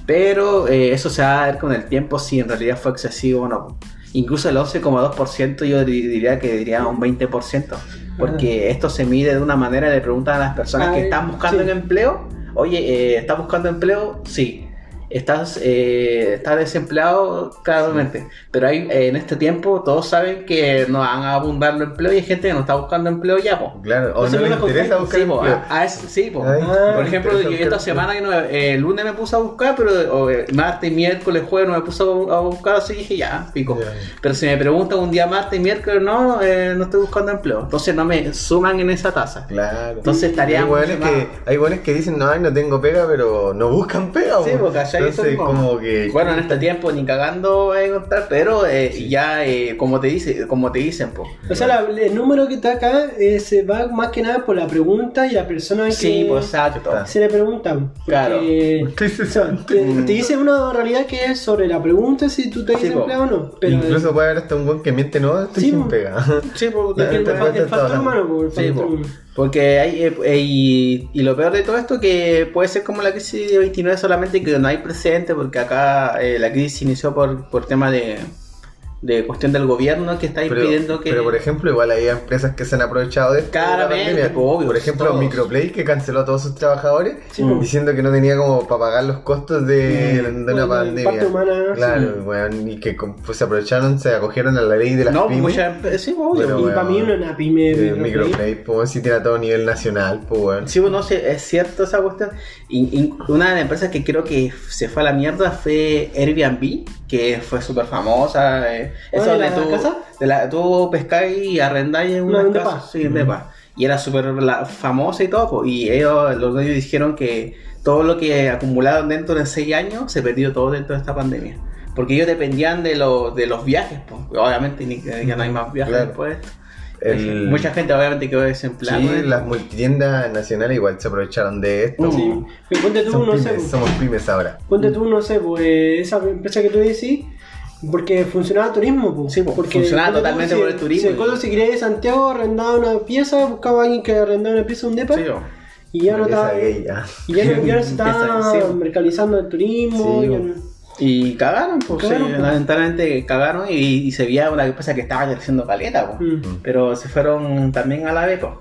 Pero eh, eso se va a ver con el tiempo si en realidad fue excesivo o no. Incluso el 11,2% yo di- diría que diría un 20%. Porque esto se mide de una manera, le preguntan a las personas que están buscando sí. en empleo, oye, eh, ¿estás buscando empleo? Sí. ¿Estás, eh, estás desempleado? Claramente. Pero hay, eh, en este tiempo todos saben que no van a abundar los empleos y hay gente que no está buscando empleo ya, po. Claro, o se no interesa buscar Sí, po, empleo. a- a eso- sí, po. Ay, Ah, Por ejemplo, yo esta semana que no- eh, el lunes me puse a buscar, pero o, eh, martes, miércoles, jueves no me puse a bu- a buscar, así dije ya, pico. Ya. Pero si me preguntan un día martes, miércoles, no, eh, no estoy buscando empleo. Entonces no me suman en esa tasa. Claro. Entonces estaría hay más- que, hay que dicen, no, ay, no tengo pega, pero no buscan pega. Sí, po. Porque Entonces, eso como que... Bueno, en este tiempo ni cagando voy a encontrar, pero eh, ya eh, como te dice, como te dicen, po. O sea, la- el número que está acá eh, se va más que nada por la pregunta y la persona que Sí, pues exacto. se le preguntan. Porque Claro. Te, te dicen una realidad que es sobre la pregunta si tú te Sí, empleado o no. Pero Incluso puede haber hasta un buen que miente, no, estoy Sí, sin po. pega. Sí, po, es que el, el factor trabajando. humano, po, el Sí, factor po. humano. Porque hay, eh, eh, y, y lo peor de todo esto que puede ser como la crisis de 29 solamente que no hay precedente porque acá eh, la crisis inició por, por tema de, de cuestión del gobierno que está Pero, impidiendo que... pero, por ejemplo, igual hay empresas que se han aprovechado de esto. de la Claramente, pandemia. pues, obvio, por ejemplo, todos. Microplay que canceló a todos sus trabajadores Sí, pues. diciendo que no tenía como para pagar los costos de, de una Bueno, pandemia. parte humana, claro, sí. weón, y que pues, se aprovecharon, se acogieron a la ley de las no, pymes. muchas empresas- sí, obvio. Pero, y para mí una pyme Eh, microplay. Microplay, pues si tiene a todo nivel nacional, pues weón. Sí, bueno, sí, es cierto esa cuestión. Y, y una de las empresas que creo que se fue a la mierda fue Airbnb, que fue súper famosa. eh, Eso ¿de tú, casa? de la, tú pescáis y arrendáis en No, una en casa. Sí, en depa. Y era súper famosa y todo. Y ellos, los dueños dijeron que todo lo que acumularon dentro de seis años se perdió todo dentro de esta pandemia. Porque ellos dependían de, los de los viajes, pues. obviamente ni- ya no hay más viajes Claro. después. El- Mucha gente obviamente quedó desempleada. Sí, las multitiendas nacionales igual se aprovecharon de esto. Sí. Sí. Ponte tú, Son no pymes, sé. somos pymes ahora. Ponte tú, no sé, pues esa empresa que tú decís, porque funcionaba el turismo, pues. Sí, porque funcionaba totalmente por el turismo. Colo se quería ir de Santiago, arrendaba una pieza, buscaba a alguien que arrendara una pieza, un depa, Sí, y ya no Una estaba. ya. Y ya no, ya no se estaba sí. mercantilizando el turismo. Sí, Y cagaron, pues, Cagaron, sí, pues. lamentablemente cagaron y, y se veía una empresa que estaba creciendo caleta, pues. Mm. pero se fueron también a la vez, pues.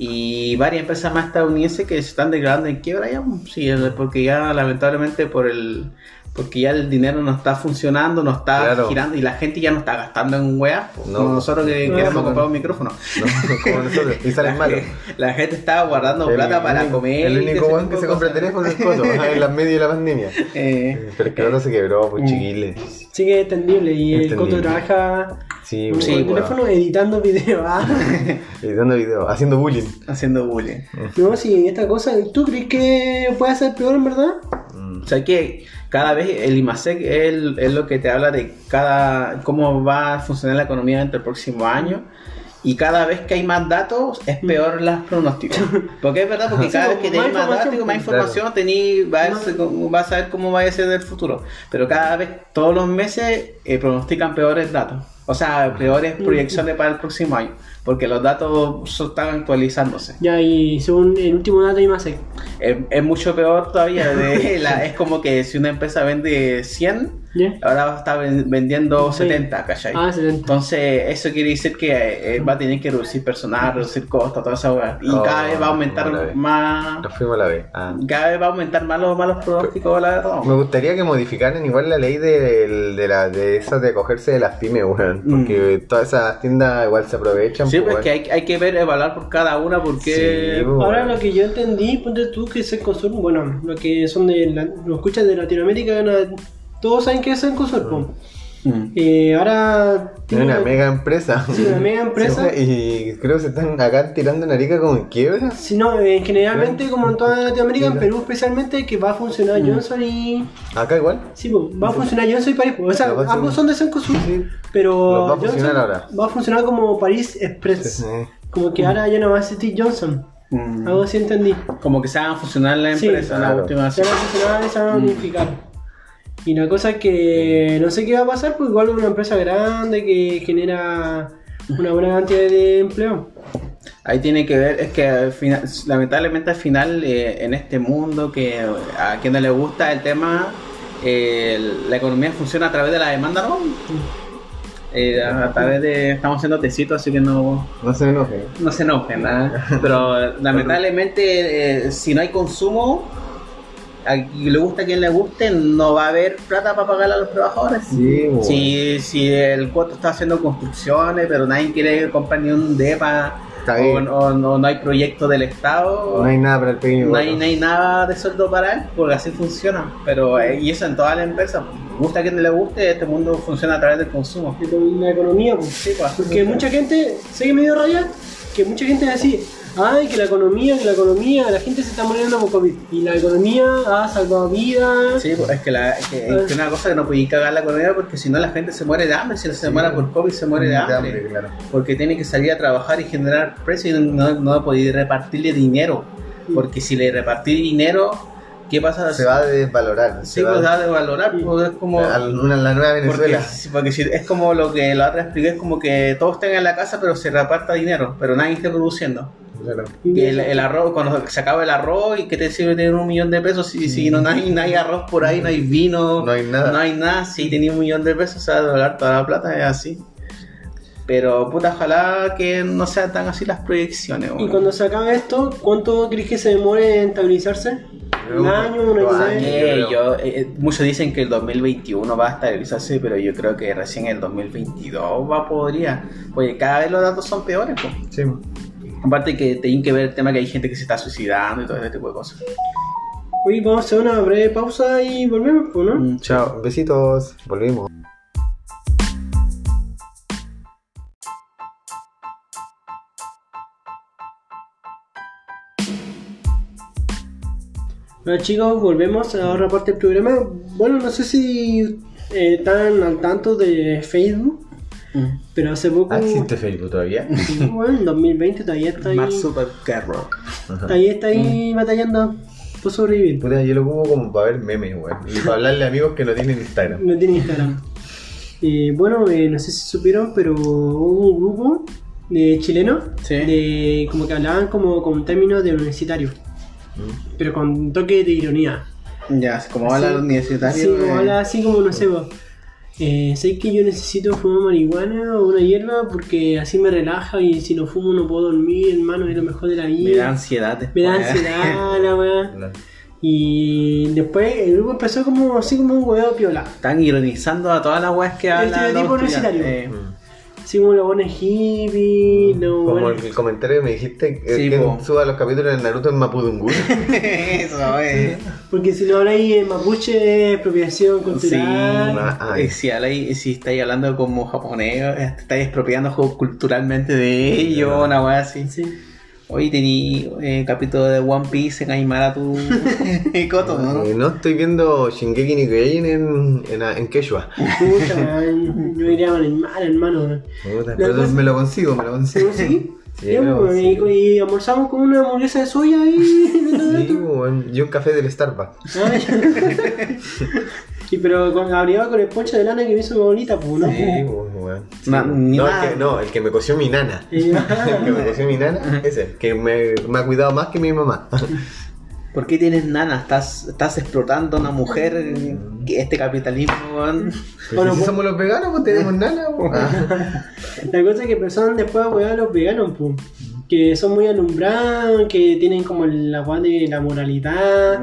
Y varias empresas más estadounidenses que se están declarando en quiebra ya, sí, porque ya lamentablemente por el porque ya el dinero no está funcionando, no está Claro. girando y la gente ya no está gastando en weas, pues, No. como nosotros que No, queremos no. comprar un micrófono. No, como nosotros, y salen La, malos. la gente estaba guardando El plata para comer. El único weón que se compra teléfono es Coto, en las medias de la pandemia. Eh, Pero es que el otro se quebró, pues Mm. chiquiles. Sí que es entendible. Y el Entendible. Coto trabaja Sí, con Sí, el bueno. teléfono editando videos. ah. editando videos, haciendo bullying. haciendo bullying. no, si esta cosa, ¿tú crees que puede ser peor en verdad? Mm. O sea que cada vez el IMASEC es, lo que te habla de cada cómo va a funcionar la economía dentro del próximo año. Y cada vez que hay más datos, es peor las pronósticos. Porque es verdad, porque Sí, cada vez que tenéis más datos, más pues. información, vas, a, vas a ver cómo va a ser el futuro. Pero cada vez, todos los meses, eh, pronostican peores datos. O sea, peores proyecciones para el próximo año. Porque los datos están actualizándose. Ya, y según el último dato IMASEC. Es, es mucho peor todavía. de la- es como que si una empresa vende 100, ¿Ya? ahora está ven- vendiendo Sí. 70, ¿cachai? Ah, 70. Entonces, eso quiere decir que eh, va a tener que reducir personal, reducir costos, toda esa weá. Y Oh, cada vez va a aumentar mala vez. más. Nos fuimos a la vez. Ah. Cada vez va a aumentar más los malos pronósticos, la verdad. Me gustaría que modificaran igual la ley de, de, la, de esas de cogerse de las pymes, weón. Porque todas esas tiendas igual se aprovechan. Mm. Sí, pues, pues que hay, hay que ver, evaluar por cada una, porque. Sí, pues. Ahora lo que yo entendí, ponte tú que es Encosur, bueno, lo que son de la, los escuchas de Latinoamérica, todos saben que es Encosur, po. Mm. Eh, ahora Tiene una mega empresa. Sí, una mega empresa. Sí, y creo que se están acá tirando en Arica como en quiebra. Si no, eh, generalmente, como en toda Latinoamérica, en Perú especialmente, que va a funcionar Mm. Johnson y. Acá igual. Sí, va a funcionar Johnson y París. O sea, a ambos son de Cencosud, Sí. pero va a funcionar Johnson ahora. va a funcionar como París Express. Sí. Como que ahora ya no va a existir Johnson. Mm. Algo así entendí. Como que se hagan funcionar la Sí, empresa, la última. Se van a funcionar y se van a Mm. unificar. Y la cosa es que no sé qué va a pasar, porque igual es una empresa grande que genera una buena cantidad de empleo. Ahí tiene que ver, es que al final, lamentablemente al final eh, en este mundo que a quien no le gusta el tema, eh, la economía funciona a través de la demanda, ¿no? Eh, a, a través de, estamos haciendo tecito, así que no, No se enojen. no se enojen, ¿ah? pero lamentablemente eh, si no hay consumo, a quien le gusta a quien le guste, no va a haber plata para pagar a los trabajadores. Sí, bueno. Si, si el cuarto está haciendo construcciones, pero nadie quiere comprar ni un DEPA Está o, o no, no hay proyecto del Estado, No hay nada para el pequeño. no hay, no hay nada de sueldo para él, porque así funciona. Pero eh, y eso en todas las empresas. Gusta a quien le guste, este mundo funciona a través del consumo. de la economía. pues. Sí, pues, Porque mucha gente, sé que me dio raya, que mucha gente es así, ay, que la economía, que la economía, la gente se está muriendo por COVID. Y la economía ha salvado vidas. Sí, pues, es que, la, que, es que una cosa que no podéis cagar la economía porque si no la gente se muere de hambre, si no se muere por COVID se muere de hambre. claro. Porque tiene que salir a trabajar y generar precios y no, no podéis repartirle dinero. Porque si le repartís dinero, ¿qué pasa? Se va a desvalorar. Sí, se va pues da de valorar, pues es como... a una, la nueva Porque, Venezuela. sí, porque si, es como lo que la otra expliqué, es como que todos tengan la casa pero se reparta dinero, pero nadie esté produciendo. El, el arroz, cuando se acaba el arroz, ¿y qué te sirve tener un millón de pesos? Si, si no, hay, no hay arroz por ahí, no hay vino, No hay nada. no hay nada. Si tenía un millón de pesos, se va a doblar toda la plata, es así. Pero puta, ojalá que no sean tan así las proyecciones. Y cuando se acabe esto, ¿cuánto crees que se demore en estabilizarse? ¿Un año, un año? Eh, Yo eh, muchos dicen que el 2021 va a estabilizarse, pero yo creo que recién el 2022 va podría. Porque cada vez los datos son peores. po. Sí. Aparte que tienen que ver el tema que hay gente que se está suicidando y todo ese tipo de cosas. Oye, vamos a hacer una breve pausa y volvemos, pues, ¿no? Mm, Chao. Besitos. Volvimos. Bueno chicos, volvemos a otra parte del programa. Bueno, no sé si eh, están al tanto de Facebook, mm. pero hace poco... Ah, ¿existe Facebook todavía? Bueno, en 2020 todavía está ahí, Mark Zuckerberg. todavía está ahí batallando por sobrevivir. Puta, yo lo ocupo como para ver memes, weón. Y para hablarle a amigos que no tienen Instagram. No tiene Instagram. Eh, bueno, eh, no sé si supieron, pero hubo un grupo de chilenos Sí. de como que hablaban como con términos de universitario, Mm. pero con toque de ironía. Ya, como habla Sí. el universitario. Sí, como eh, habla así como no sé vos. Eh, sé que yo necesito fumar marihuana o una hierba porque así me relaja y si no fumo no puedo dormir, hermano, es lo mejor de la vida. Me da ansiedad. Me da después. ansiedad la weá. Claro. Y después el grupo empezó como así como un huevo piola. Están ironizando a todas las weas que hablan. estereotipo los estudiantes. universitario. Mm. Así como los buenos hippies, los Como buenos- el comentario que me dijiste, que Sí, que po. suba los capítulos de Naruto en Mapudungun. Eh, Eso, eh. Porque si no habláis en mapuche, expropiación Sí, cultural. Ah, eh, si, habláis- si estáis hablando como japonés, eh, estáis expropiando culturalmente de ellos, una wea así. Sí. Hoy tení eh, capítulo de One Piece en Aymara tu Koto, ¿no? Eh, no estoy viendo Shingeki no Kyojin en, en, en Quechua. Puta, yo iría a mal, hermano. Puta, Pero cosa- me lo consigo, me lo consigo. Pues, y, y almorzamos con una hamburguesa de soya ahí. Sí, weón. y un café del Starbucks. Y pero con, abrigaba con el poncho de lana que me hizo mi abuelita, pues, ¿no? Sí, weón. Sí, Ma- weón. ni no, nada. el que, no, el que me coció mi nana. El que me coció mi nana, ese, que me, me ha cuidado más que mi mamá. ¿Por qué tienes nana? ¿Estás, estás explotando a una mujer? que Este capitalismo, weón. Bueno, si pues- somos los veganos, pues tenemos nana. weón. Ah. La cosa es que empezaron después a los veganos, pues. Que son muy alumbrados, que tienen como la weá de la moralidad,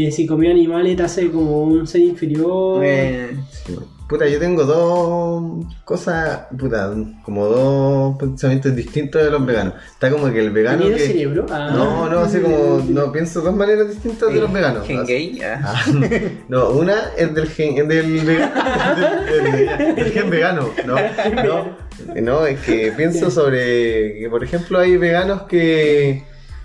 que si comía animales te hace como un ser inferior. Eh, Sí. Puta, yo tengo dos cosas, puta, como dos pensamientos distintos de los veganos. Está como que el vegano ¿Tenía que... cerebro? Ah. No, no, así como, no, pienso dos maneras distintas de los veganos. Gen gay, ya. Ah, no, una es del gen, del vegano, del, del- del gen vegano, no, no, no, es que pienso sobre que, por ejemplo, hay veganos que,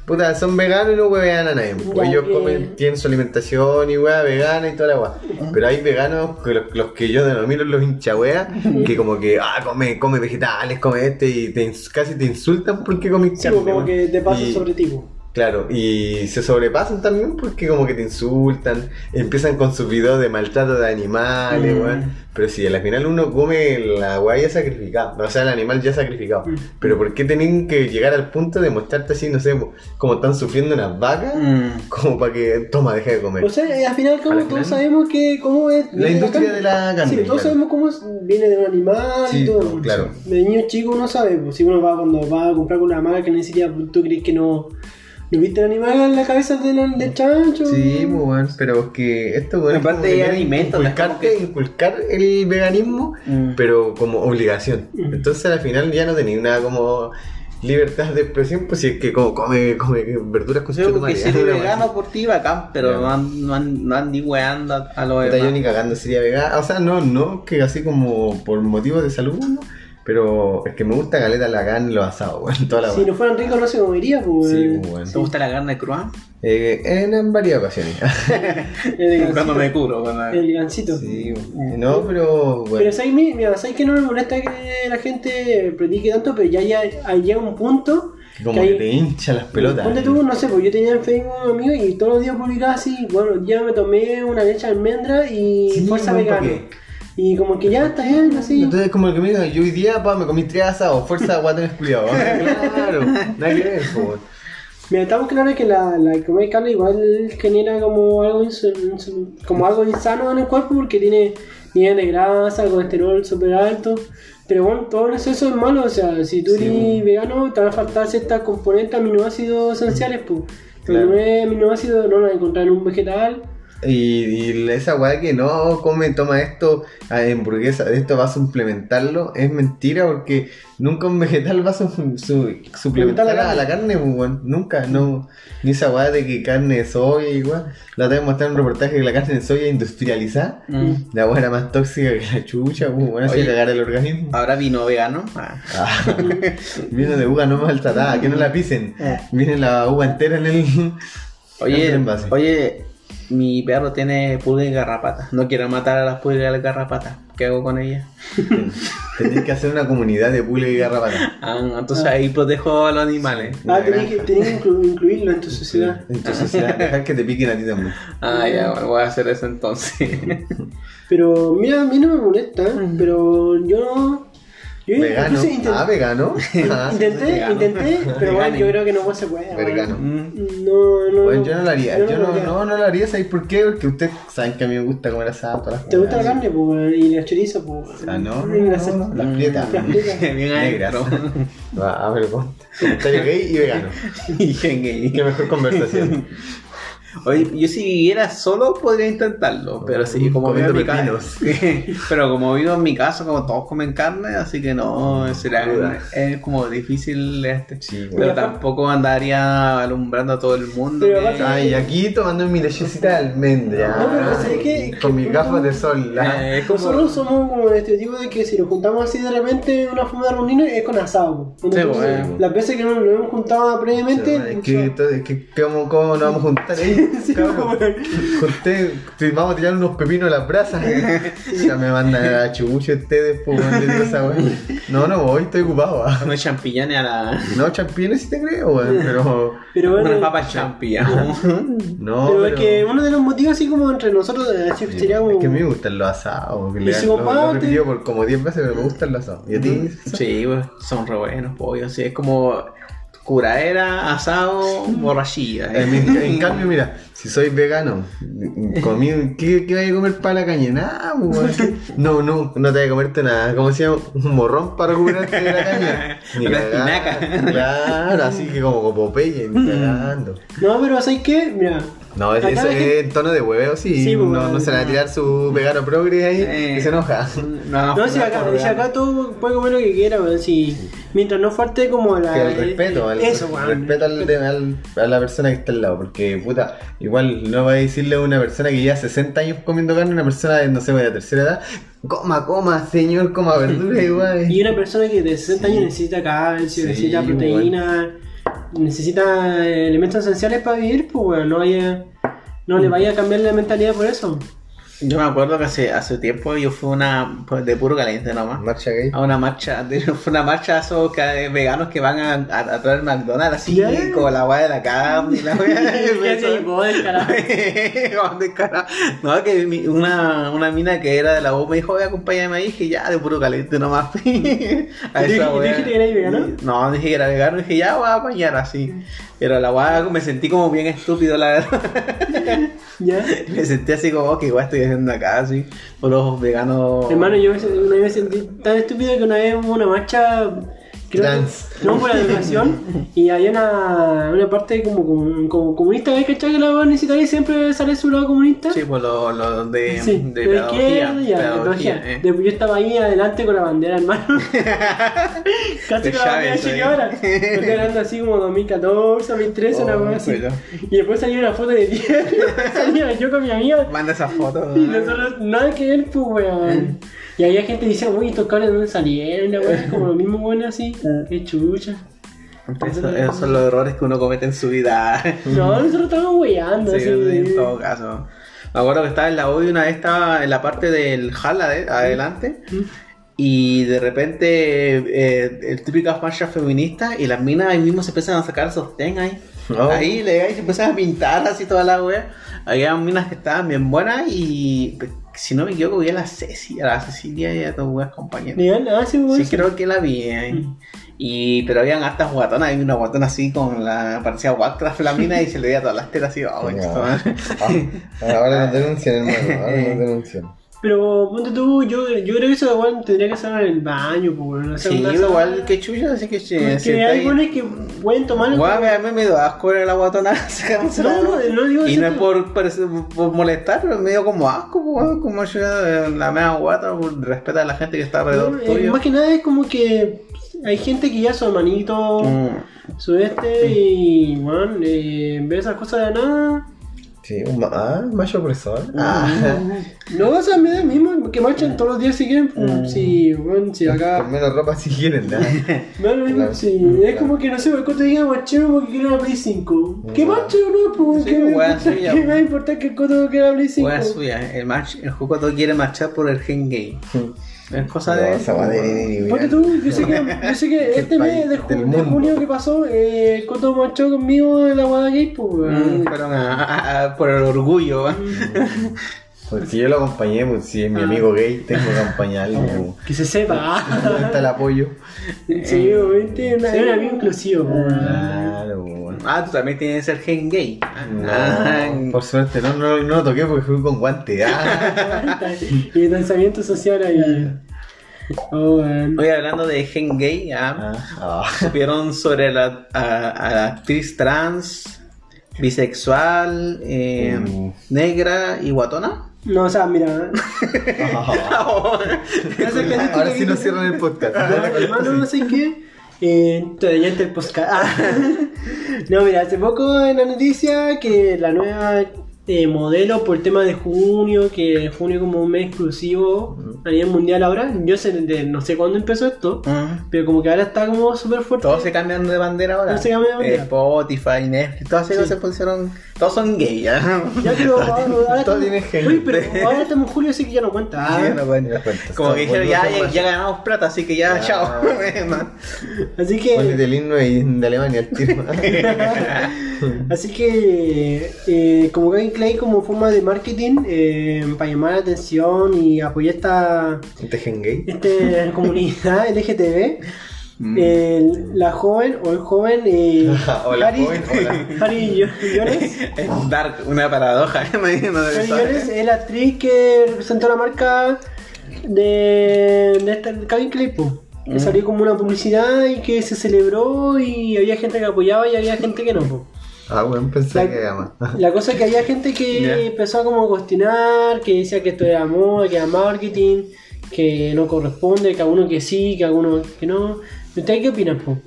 puta, son veganos y no huevean a nadie, pues ellos comen, tienen su alimentación y hueá vegana y toda la hueá, pero hay veganos, los, los que yo denomino los hinchahueas, que como que, ah, come, come vegetales, come este, y te casi te insultan porque comes Sí, pues, carne, como que te pasa Y- sobre ti. Claro, y se sobrepasan también porque como que te insultan, empiezan con sus videos de maltrato de animales, Mm. weón. Pero si al final uno come la weá ya sacrificada, o sea, el animal ya sacrificado. Mm. Pero ¿por qué tienen que llegar al punto de mostrarte así, no sé, como están sufriendo unas vacas? Mm. Como para que, toma, deja de comer. O sea, al final, como todos final- sabemos que cómo es. La industria de la carne, Sí, todos claro. sabemos cómo es- viene de un animal Sí, y todo. claro. De niño chico uno sabe, pues si uno va cuando va a comprar con una marca que necesita, tú crees que no. ¿No viste el animal en la cabeza del, del chancho? Sí, pues bueno, pero es que esto, bueno, Aparte que quieren alimentos, inculcarte, que- inculcar el veganismo, Mm. pero como obligación. Mm. Entonces al final ya no tenéis nada como libertad de expresión, pues si es que como come, come verduras con chetumare, si eres una vegano por ti, bacán, pero Ya. no, an- no, an- no andi weando a- los. Puta, yo demás. ni cagando sería vegano, o sea, no, no, que así como por motivos de salud, ¿no? Pero es que me gusta caleta la carne y los asados, weón, toda la Si no fueran ricos no se comería, pues. Sí, pues, bueno. ¿Te gusta la carne cruda? Eh, en, en varias ocasiones. El Cuando me curo. Cuando... El gancito. sí, no, pero bueno. Pero ¿sabes, mi- mira, ¿sabes que no me molesta que la gente predique tanto? Pero ya, ya, ya llega un punto como que que hay- te hincha las pelotas. Ponte tú, no sé, pues yo tenía en Facebook un amigo y todos los días publicaba así, bueno, ya me tomé una leche de almendra y Sí, fuerza vegana. Y como que ya está bien, así. Entonces, como el que me diga, yo hoy día, pa, me comí tres asados, fuerza, guatón culiado. Claro, nada que ver. Mira, estamos claros que la, la comer carne igual genera como algo, insu- como algo insano en el cuerpo porque tiene nivel de grasa, colesterol súper alto. Pero bueno, todo eso es malo. O sea, si tú eres vegano, te van a faltar ciertas componentes aminoácidos esenciales. Pues. Pero Claro. no es aminoácido, no lo vas a encontrar en un vegetal. Y, y esa weá que no come, toma esto, a hamburguesa, esto va a suplementarlo, es mentira porque nunca un vegetal va a su- su- suplementar la a la carne, pues, weón. nunca, no. Ni esa weá de que carne de soya y weá. La otra vez mostraron un reportaje que la carne de soya industrializada, Mm. la weá era más tóxica que la chucha, pues, weón, cagar el organismo. Ahora vino vegano. Ah. Ah, viene de uva no maltratada, que no la pisen. Eh. Viene la uva entera en el. Oye, oye, mi perro tiene pulga y garrapata. No quiero matar a las pulgas y las garrapatas. ¿Qué hago con ella? Tenés que hacer una comunidad de pule y garrapata. Ah, entonces ahí protejo a los animales. Ah, tenés que, tenés que inclu- incluirlo en tu sociedad. Entonces, ya, dejar que te piquen a ti también. Ah, ya, bueno, voy a hacer eso entonces. Pero mira, a mí no me molesta, pero yo no. Yo Vegano. Ah, vegano. Ah, intenté, vegano. intenté, pero bueno, Vegano. yo creo que no se puede. bueno. Vegano. Mm. No, no. Bueno, yo no lo haría. Yo no, lo haría. no, no lo haría. ¿Sabéis por qué? Porque ustedes saben que a mí me gusta comer asado. Todas las ¿Te gusta la carne? Pues, y la chorizo, pues. Ah, no, no, las- prietas. Las prietas. Bien Negras. adentro. Va, a ver, ponte. Comentario gay y vegano. Y gay. Qué mejor conversación. Oye, yo si viviera solo podría intentarlo, pero sí, como vivo en mi casa. pero como vivo en mi casa, como todos comen carne, así que no, será es como difícil este. Sí, Pero tampoco andaría alumbrando a todo el mundo. Pero que- Ay, aquí tomando mi lechecita de almendra. No, pero ¿sabes qué? Con mis gafas de sol. la- Eh, es como- Nosotros somos como el estereotipo de que si nos juntamos así de repente en una forma de reuniones es con asado. Sí, Entonces, bueno. Las veces que nos, nos hemos juntado previamente. Es que, entonces, que- ¿cómo, ¿cómo nos vamos a juntar ahí? Sí, cabrón? vamos a tirar unos pepinos a las brasas. Ya me mandan a la chucha ustedes, pues. No, no voy, estoy ocupado. ah. Unos champiñones a la. No, champiñones sí te creo, weón, pero. Pero bueno, Unas papas champiñones. No, pero pero. es que uno de los motivos así como entre nosotros así sería como... Es que a mí me gustan los asados. Que le, Hicimos lo, repetido por como 10 veces, pero me gustan los asados. ¿Y a ti? Sí, pues, son re buenos, pollo. Sí, es como curaera, asado, borrachilla. En, mi- en cambio, mira, si soy vegano, comí, ¿qué, qué vaya a comer para la caña? Nada. No, no, no te vaya a comerte nada. ¿Cómo se llama? Un morrón para recuperarte de la caña. Espinaca. Claro, así que como con Popeye, ni cagando. No, pero ¿sabes qué? Mira, No, es- es en tono de hueveo, sí. Sí, no, no se le va a tirar su vegano progre ahí Eh. y se enoja. No, no, si acá, si acá todo puede comer lo que quiera, weón, si, mientras no falte como la... Que el respeto, al, Eso, weón. respeto al, de- al- a la persona que está al lado, porque puta, igual no va a decirle a una persona que lleva 60 años comiendo carne, una persona de no sé, de tercera edad, coma, coma, señor, coma verdura igual. Y una persona que de 60 años necesita calcio, Sí, necesita proteína, necesita eh, elementos esenciales para vivir, pues bueno, no vaya, no le vaya a cambiar la mentalidad por eso. Yo me acuerdo que hace, hace tiempo yo fui una, pues, de puro caliente nomás. Marcha gay. A una marcha, de fue una marcha de esos que- veganos que van a, a, a traer McDonald's así, Ya. con la guay de la carne y la weá. ¿Qué. No, que mi- una, una mina que era de la U me dijo, voy a acompañarme ahí, y dije, ya, de puro caliente nomás. a ¿Y tú- esa y dijiste que eras vegano? No, dije que era vegano, dije, ya, voy a apañar así. Pero la weá me sentí como bien estúpido, la verdad. ¿Ya? me sentí así como, oh, qué guay estoy haciendo acá, así. Por los veganos. Hermano, yo una vez me sentí tan estúpido que una vez hubo una marcha. Creo que- Trans. no, por la educación. y había una, una parte como, como, como comunista, ¿ves? ¿Cachai? Que la universitaria siempre sale su lado comunista. Sí, pues los lo de, Sí, de de pedagogía. pedagogía, pedagogía. eh. Después yo estaba ahí adelante con la bandera, hermano. Casi con la bandera ahí. Guevara. Estoy hablando así como 2014, 2013, una Oh, cosa así. Y después salió una foto de 10. salía yo con mi amiga. Manda esa foto. Y nosotros, nada que ver, pues, weón. Y había gente que decía, uy, estos cabros de dónde salieron, la. Es como lo mismo, weón, así. Qué chucha. Eso- esos son los errores que uno comete en su vida. No, nosotros estábamos weyando, Sí, así. en todo caso. Me acuerdo que estaba en la U y una vez estaba en la parte del hall ade- adelante. Y de repente, eh, el típico marcha feminista y las minas ahí mismo se empiezan a sacar sostén ahí. Oh. Ahí le y se empiezan a pintar así toda la wea. Había minas que estaban bien buenas y Si no me equivoco, vi a la Ceci, a la Cecilia y a tus weas compañeros. Legal, ah, sí, Sí, creo que la vi. eh. Mm. Y, pero habían hartas guatonas, había una guatona así con la. parecía Warcraft la mina y se le veía todas las telas así. Oh, madre. Ah, ahora nos denuncian, hermano. Ahora nos denuncian. Pero ponte tú, yo, yo creo que eso igual tendría que ser en el baño, pues, no sé, Sí, igual que chucha, así que sí, Porque hay ahí. buenos que pueden tomar. Guau, a mí me dio asco ver a la guatona sacándose la No, no, no digo Y no es por, por, por molestar, pero me dio como asco, pues, como yo, eh, la mea guata, por respeto a la gente que está alrededor eh, tuyo. más que nada es como que hay gente que ya su hermanito, Mm. su este, y bueno, eh, ve esas cosas de nada. Sí, un ma ah, macho opresor. Ah, No, o sea, me da mismo que marchan todos los días si quieren. pues, Mm. Si, bueno, si por acá. menos ropa si quieren. Me da lo mismo, Claro. si es como que no sé, cuánto diga marchero porque quiere una Play 5. ¿Qué Claro. marchero no? Pues, Sí, ¿qué, me wea importa, suya, ¿qué pues. me va a importar que el coto quiera Play 5? Wea suya, el, match, el Jucoto quiere marchar por el gen gay. Es cosa de. esa de Ponte tú, yo sé que, yo sé que este mes de, ju- de junio que pasó, eh, Coto marchó conmigo en la guada gay, pues, Mm, weón. fueron a- a- a- por el orgullo. ¿va? Porque yo lo acompañé, pues si es mi amigo gay, tengo que acompañarlo. Que se sepa. ¿Dónde está el apoyo? sí, obviamente, una- es un amigo inclusivo. Claro, weón. Ah, tú también tienes el gen gay. No, Ah, por suerte, no, no, no lo toqué porque fui con guante. Ah. y lanzamiento social ahí. Oh. Hoy hablando de gen gay, ah, Ah. supieron sobre la, a, a la actriz trans, bisexual, eh, Mm. negra y guatona. No, o sea, mira. Ahora sí nos cierran el podcast. No, hermano, no sé qué. Eh, todavía el podcast. Ah. No, mira, hace poco en la noticia que la nueva eh, modelo por el tema de junio, que junio como un mes exclusivo a nivel mundial ahora. Yo sé, de- no sé cuándo empezó esto, Mm. pero como que ahora está como súper fuerte. Todos se cambian de bandera ahora. Todos se cambian de bandera. Eh, Spotify, Netflix, todas esas Sí. cosas pusieron. Todos son gay, ¿ya? Ya, pero ahora, ahora Todo estamos- tiene genio. Oye, pero ahora estamos en julio, así que ya no cuenta. Ah, Sí, no cuenta. Ya cuenta, Como que dijeron, ya, ya, ya ganamos plata, así que ya, Ya. chao. Así Ponete que, el himno de Alemania al tiro. así que eh, como Kevin Clay como forma de marketing eh, para llamar la atención y apoyar esta, ¿Tejen gay? esta comunidad LGTB, Mm. eh, la joven o el joven eh, Hola, Harry, joven, hola. Harry Yo- Jones, Es dark, una paradoja. no Harry. Jones es la actriz que representó la marca de, de esta Calvin Klein, que Mm. salió como una publicidad y que se celebró y había gente que apoyaba y había gente que no. po. Ah, bueno, pensé La- que era más. La cosa es que había gente que Ya. empezó a como cuestionar, que decía que esto era moda, que era marketing, que no corresponde, que a uno que sí, que a uno que no. ¿Ustedes qué opinan, po?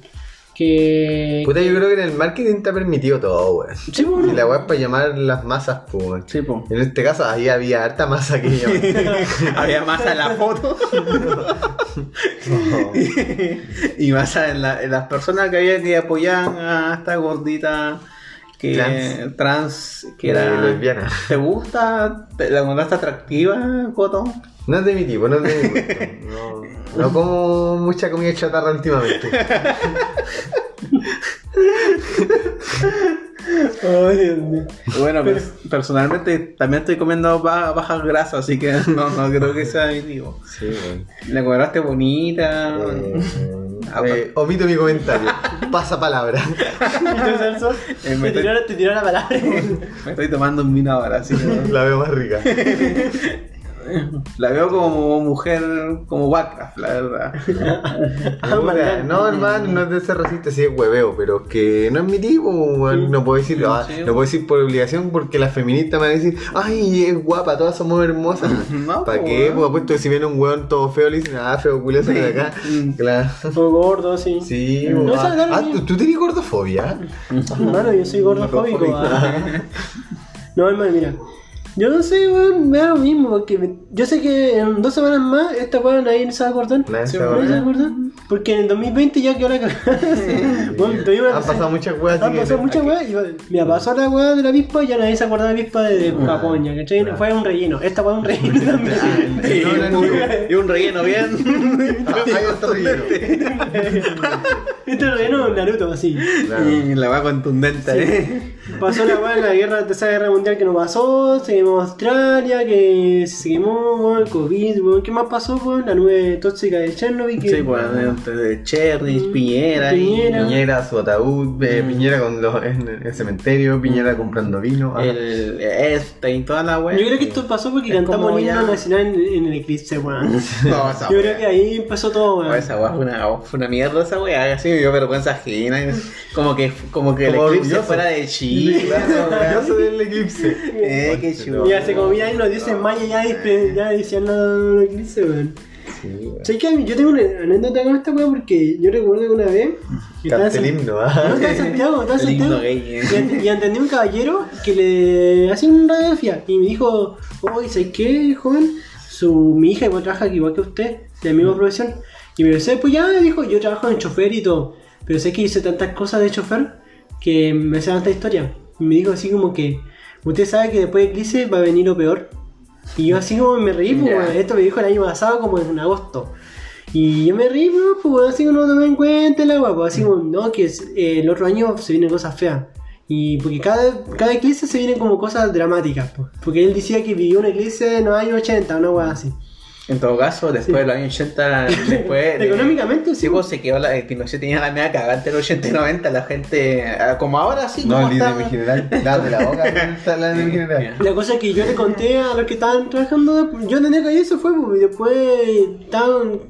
Que... Puta, yo creo que en el marketing está permitido todo, weón. Sí, po, Y ¿no? la weá es para llamar las masas, pues, weón. Sí, po. En este caso, ahí había harta masa que llamar. Había masa en la foto. y masa en, la- en las personas que había que apoyaban a esta gordita que Trans. trans, que Eh, era lesbiana. ¿Te gusta? ¿Te, ¿La encontraste atractiva, Coto? No es de mi tipo, no es de mi gusto. No, no como mucha comida chatarra últimamente. Ay, Dios mío. Bueno, pues, personalmente también estoy comiendo ba- bajas grasas, así que no, no creo que sea mi tipo. Sí, weón. La encontraste bonita. Eh, eh, omito mi comentario. Pasa palabra. ¿Y tú, Celso? Eh, me Te tiró, te tiró la palabra. Me estoy tomando un vino ahora, así que La veo más rica. la veo como mujer, como Warcraft, la verdad. Puta, no, hermano, no es de ser racista, sí es hueveo, pero es que no es mi tipo, no puedo decir, ah, no puedo decir por obligación porque las feministas me van a decir, ay, es guapa, todas somos hermosas. No, ¿Para qué? Pues apuesto que si viene un weón todo feo, le dicen, ah, feo culioso de acá. Claro. Gordo, sí. Sí, No, ah. ¿tú, tú tenés gordofobia. Hermano, yo soy gordofóbico. Gordofóbico. ah. No, hermano, mira. Yo no sé, weón, me da lo mismo. Porque me- yo sé que en dos semanas más esta weón nadie se va a acordar. Nadie Sí, se va a Nadie acordar. acordar. Porque en el 2020 ya quedó la cagada. Una Han cosa. pasado muchas weas. así Han que- pasado muchas weas. y, Mira, pasó la wea de la avispa y ya nadie se acuerda de la avispa de, de Japón, ya, ¿cachai? Ah. Fue un relleno. Esta fue un relleno también. Y No, no, no. un- y un relleno bien. Ah, Hay otro relleno. Este relleno es Naruto, así. Claro. Y la va contundente, ¿eh? Pasó la weá en la guerra, la tercera guerra mundial que no pasó, se Australia, que se quemó, weón, el COVID, weón. ¿Qué más pasó, weón? La nube tóxica de Chernobyl. Que, Sí, pues entre de Cherry, Mm, Piñera, Piñera. Piñera, su ataúd, eh, Mm. Piñera con los, en el cementerio, Piñera comprando vino. ah. el este y toda la wea. Yo creo que esto pasó porque Es cantamos el himno nacional en, en el eclipse, weón. No, esa Yo wea. creo que ahí empezó todo, Oh, weón. esa weá fue una, fue una mierda esa weá, así me dio vergüenza ajena. Como que, como que el eclipse orgulloso. fuera de Chile. Yo soy del eclipse. Eh, qué chulo. Y hace como mil años los dioses mayas ya, ya decían lo eclipse, weón. Sí, weón. ¿Sabes qué? Yo tengo una anécdota con esta weón porque yo recuerdo que una vez. que Canta el himno, No, ¿ah? estaba en Santiago, estaba El Santiago. gay, eh. Y, y entendí un caballero que le hacía una radiografía y me dijo, oye, ¿sabes qué, joven? Su, mi hija igual trabaja igual que usted, de la misma profesión. Y me dice, pues ya, dijo, yo trabajo en chofer y todo. Pero sé que hice tantas cosas de chofer que me sé tanta historia. Y me dijo así como que, usted sabe que después de Eclipse va a venir lo peor. Y yo así como me reí, pues, weón. esto me dijo el año pasado como en agosto. Y yo me reí, pues, pues así como no tomé en cuenta el agua, pues así como, no, que eh, el otro año se vienen cosas feas. Y porque cada, cada eclipse se vienen como cosas dramáticas, pues. Porque él decía que vivió un eclipse en los años 80, una weá así. En todo caso, después Sí. de los años 80, después. de- Económicamente, sí. Pues se quedó la. Pinochet tenía la media cagante en los 80 y 90. La gente. ah, Como ahora sí, No, el líder mi general. Date la boca, la de mi general. La cosa es que yo le conté a los que estaban trabajando, yo entendía que eso fue, pues, y después estaban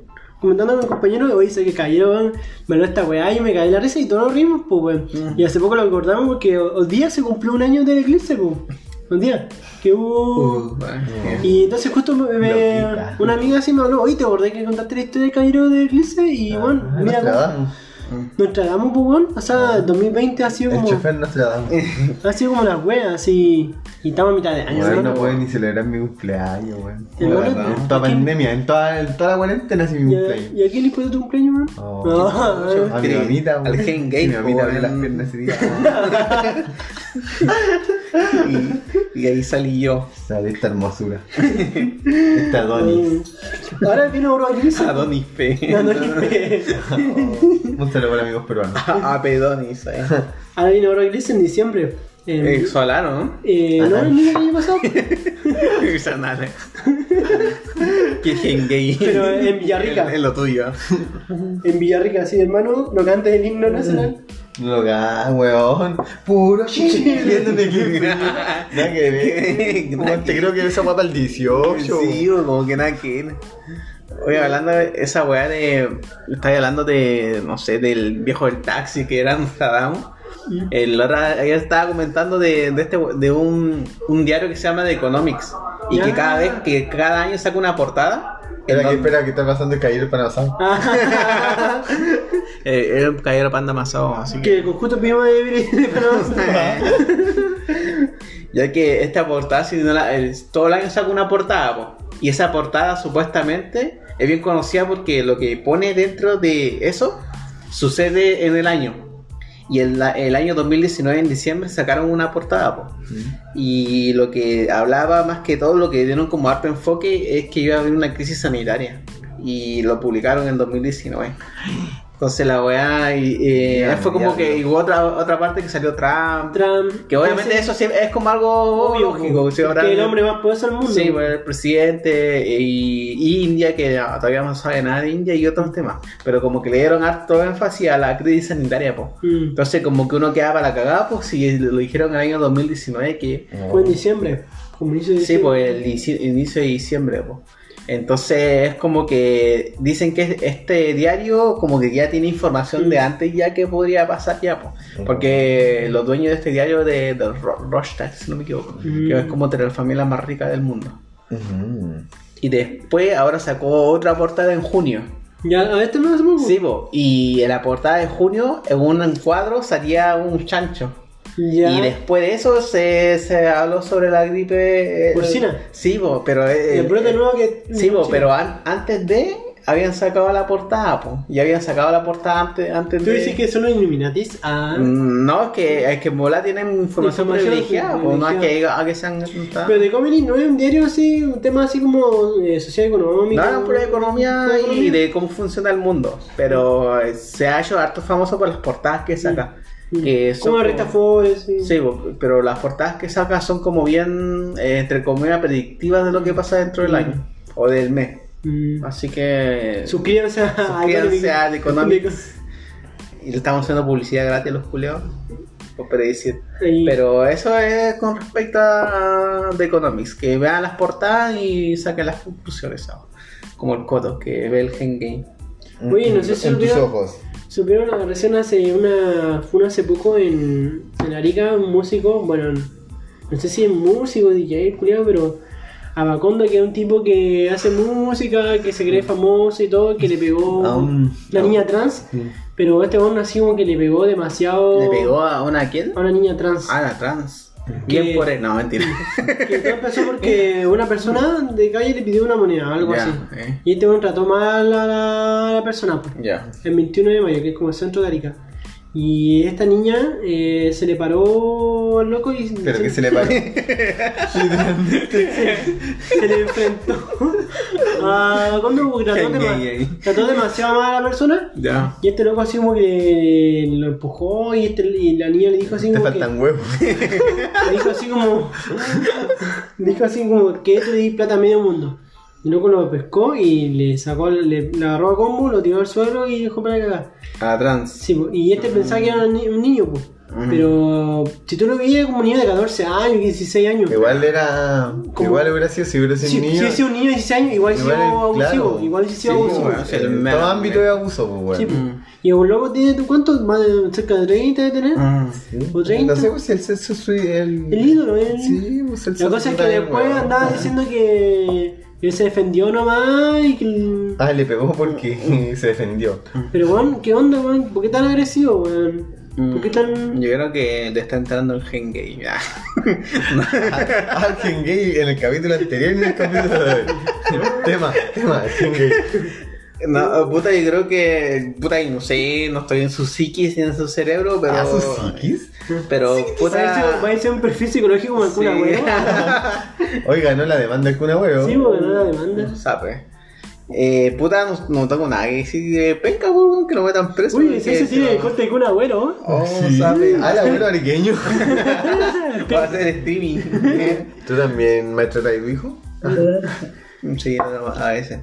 comentando con compañeros, oye, sé que cayeron, me lo esta weá y me caí la risa y todos nos rimos, pues, weón. Y hace poco lo acordamos porque hoy día se cumplió un año del eclipse, pues. Un día, que hubo... Uh, bueno, Y entonces justo me, una amiga así me habló, oye, te acordé que contaste la historia del caballero de Eclipse y bueno, Ah, mira, Nostradamus. Pues bueno, o sea, 2020 ha sido El como, chofer Nostradamus. ha sido como las weas, así, y estamos a mitad de año, Weón, ¿no? no puedo ni celebrar mi cumpleaños, weón. El La verdad, En toda ¿quién- pandemia, en toda, en toda la cuarentena así mi ¿Y a, cumpleaños. ¿Y a quién le fue tu cumpleaños, man? Oh, No, A mi mamita, al weón. Gen Gay, Mi mamita abrió las weón. piernas ese día. y, y ahí salí yo. Sale esta hermosura. Esta Donis. Ahora viene Oro Eclipse. Adonis P. No, Eclipse. Un saludo para amigos peruanos. A Pedonis. Eh. Ahora viene Oro Eclipse en diciembre. Eh, Solano, ¿no? eh, no, el año pasado. Esa nada. Que gen gay. Pero en Villarrica. Es lo tuyo. En Villarrica, sí, hermano, no canta el himno nacional. No ga, weón. Puro chile. Nada que ver. Te creo que esa guapa el 18. Sí, como que nada que ver. Oye, hablando de esa weá de. Estás hablando de. No sé, del viejo del taxi que era Nostradamus. El otra, ella estaba comentando de, de, este, de un, un diario que se llama The Economics. Y que cada vez, que cada año saca una portada. Espera, que, espera, que está pasando el caballero para pasar. Ah, eh, era un caballero panda amasado, así que. que con justo pedimos de vivir Ya que esta portada, si no la- el- todo el año saca una portada, po. y esa portada supuestamente es bien conocida porque lo que pone dentro de eso sucede en el año. Y el, el año 2019, en diciembre, sacaron una portada, po. y lo que hablaba más que todo, lo que dieron como harto enfoque, es que iba a haber una crisis sanitaria. Y lo publicaron en 2019. Entonces la weá y, Ya, fue como que ya. hubo otra, otra parte que salió Trump, Trump. que obviamente eso sí es como algo obvio, lógico. si ahora- que el hombre más poderoso del mundo. Sí, pues, el presidente y, y India, que todavía no sabe nada de India y otros temas. Pero como que le dieron harto énfasis a la crisis sanitaria, pues. Mm. Entonces como que uno quedaba para la cagada, pues si lo dijeron en el año 2019 que... Fue en diciembre. Como inicio de Sí, pues el inici- inicio de diciembre, pues. Entonces es como que dicen que este diario como que ya tiene información de antes ya que podría pasar ya, pues. Porque los dueños de este diario de, de Ro- Rothschild, si no me equivoco, Mm. que es como de la familia más rica del mundo. Y después ahora sacó otra portada en junio. Ya, a este no hacemos. Sí, po. y en la portada de junio, en un cuadro salía un chancho. Ya. Y después de eso se, se habló sobre la gripe. Porcina. Sí, po, pero. eh, el brote eh, nuevo que. Sí, po, pero an- antes de. Habían sacado la portada, po. Y habían sacado la portada antes, antes Tú de. dices que son los Illuminatis. Ah. Mm, No, es que, es que en Mola tienen información, privilegiada, po, no es que, a que sean. Pero The Comedy no es un diario así, un tema así como eh, social económico. No, no, pura economía Pura y economía. de cómo funciona el mundo. Pero eh, se ha hecho harto famoso por las portadas que saca. Que son Como como- Rita Forest. Sí. Sí, pero las portadas que saca son como bien, eh, entre comillas, predictivas de lo que pasa dentro del Mm. año o del mes. Mm. Así que Suscríbanse a Suscríbanse a The Economics. Y le estamos haciendo publicidad gratis a los culeos. Y- Pero eso es con respecto a The Economics, que vean las portadas y saquen las conclusiones. ¿sabes? Como el Coto, que ve el Game. Oye, no sé si En tus olvidaron- ojos. Supieron una recién hace una. Fue una hace poco en, en Arica, un músico, bueno, no sé si es músico, DJ, culiao, pero Abacondo, que es un tipo que hace música, que se cree famoso y todo, que le pegó A un- una niña trans, pero este hombre así como que le pegó demasiado ¿Le pegó a una quién? a una niña trans. A la trans. Que- Bien por él. No, mentira. Que todo empezó porque una persona de calle le pidió una moneda, algo Ya, así. eh. Y este hombre trató mal a la, a la persona. pues. Ya. el 21 de mayo, que es como el centro de Arica. Y esta niña eh, se le paró al loco y Pero que se le paró. se le enfrentó a trató, gay ahí. trató demasiado mal a la persona. Ya. Y este loco así como que lo empujó y, este, y la niña le dijo así Te como que, faltan huevos. le dijo así como dijo así como que te di plata a medio mundo. Y el loco lo pescó y le sacó, le, le agarró a combo, lo tiró al suelo y dejó para cagar. A la trans. Sí, po, y este pensaba que era un ni- un niño, po. pero si tú lo veías como un niño de 14 años, 16 años, Igual era. Como- Igual hubiera sido si hubiera sido si un si niño. hubiese sido un niño de 16 años, igual Igual sido es- abusivo, claro. igual sido Sí, abusivo. bueno, sí, el En todo ámbito de abuso, pues, Sí, bueno. po. Y un loco tiene, ¿tú ¿cuánto? Más de cerca de 30 de tener. Mm. Sí. ¿O 30? No sé pues, si el sexo es el. El ídolo, el... Sí, pues el La cosa es que después andaba diciendo que él se defendió nomás y que... Ah, le pegó porque se defendió. Pero weón, ¿qué onda, weón? ¿Por qué tan agresivo, weón? ¿Por qué tan...? Yo creo que le está entrando el gen gay. ya. Ah, Gen Gay en el capítulo anterior y en el capítulo de hoy. tema, tema, Gen Gay. No, puta, yo creo que. Puta, y no sé, no estoy en su psiquis ni en su cerebro, pero. ¿Ah, sus psiquis? Pero, Va a puta. ser un perfil psicológico como el Sí. weón. Oiga, no la demanda el cuna huevo. Sí, porque no la demanda. Sabe. Eh, puta, no, no tengo nada que decir de penca, weón, que no metan preso. Uy, ese ese tiene no- el corte de cuna, abuelo. Oh, Sí. sabe. Ah, el abuelo ariqueño. Va a hacer streaming. ¿Tú también maltratas a tu hijo? sí, no, a veces.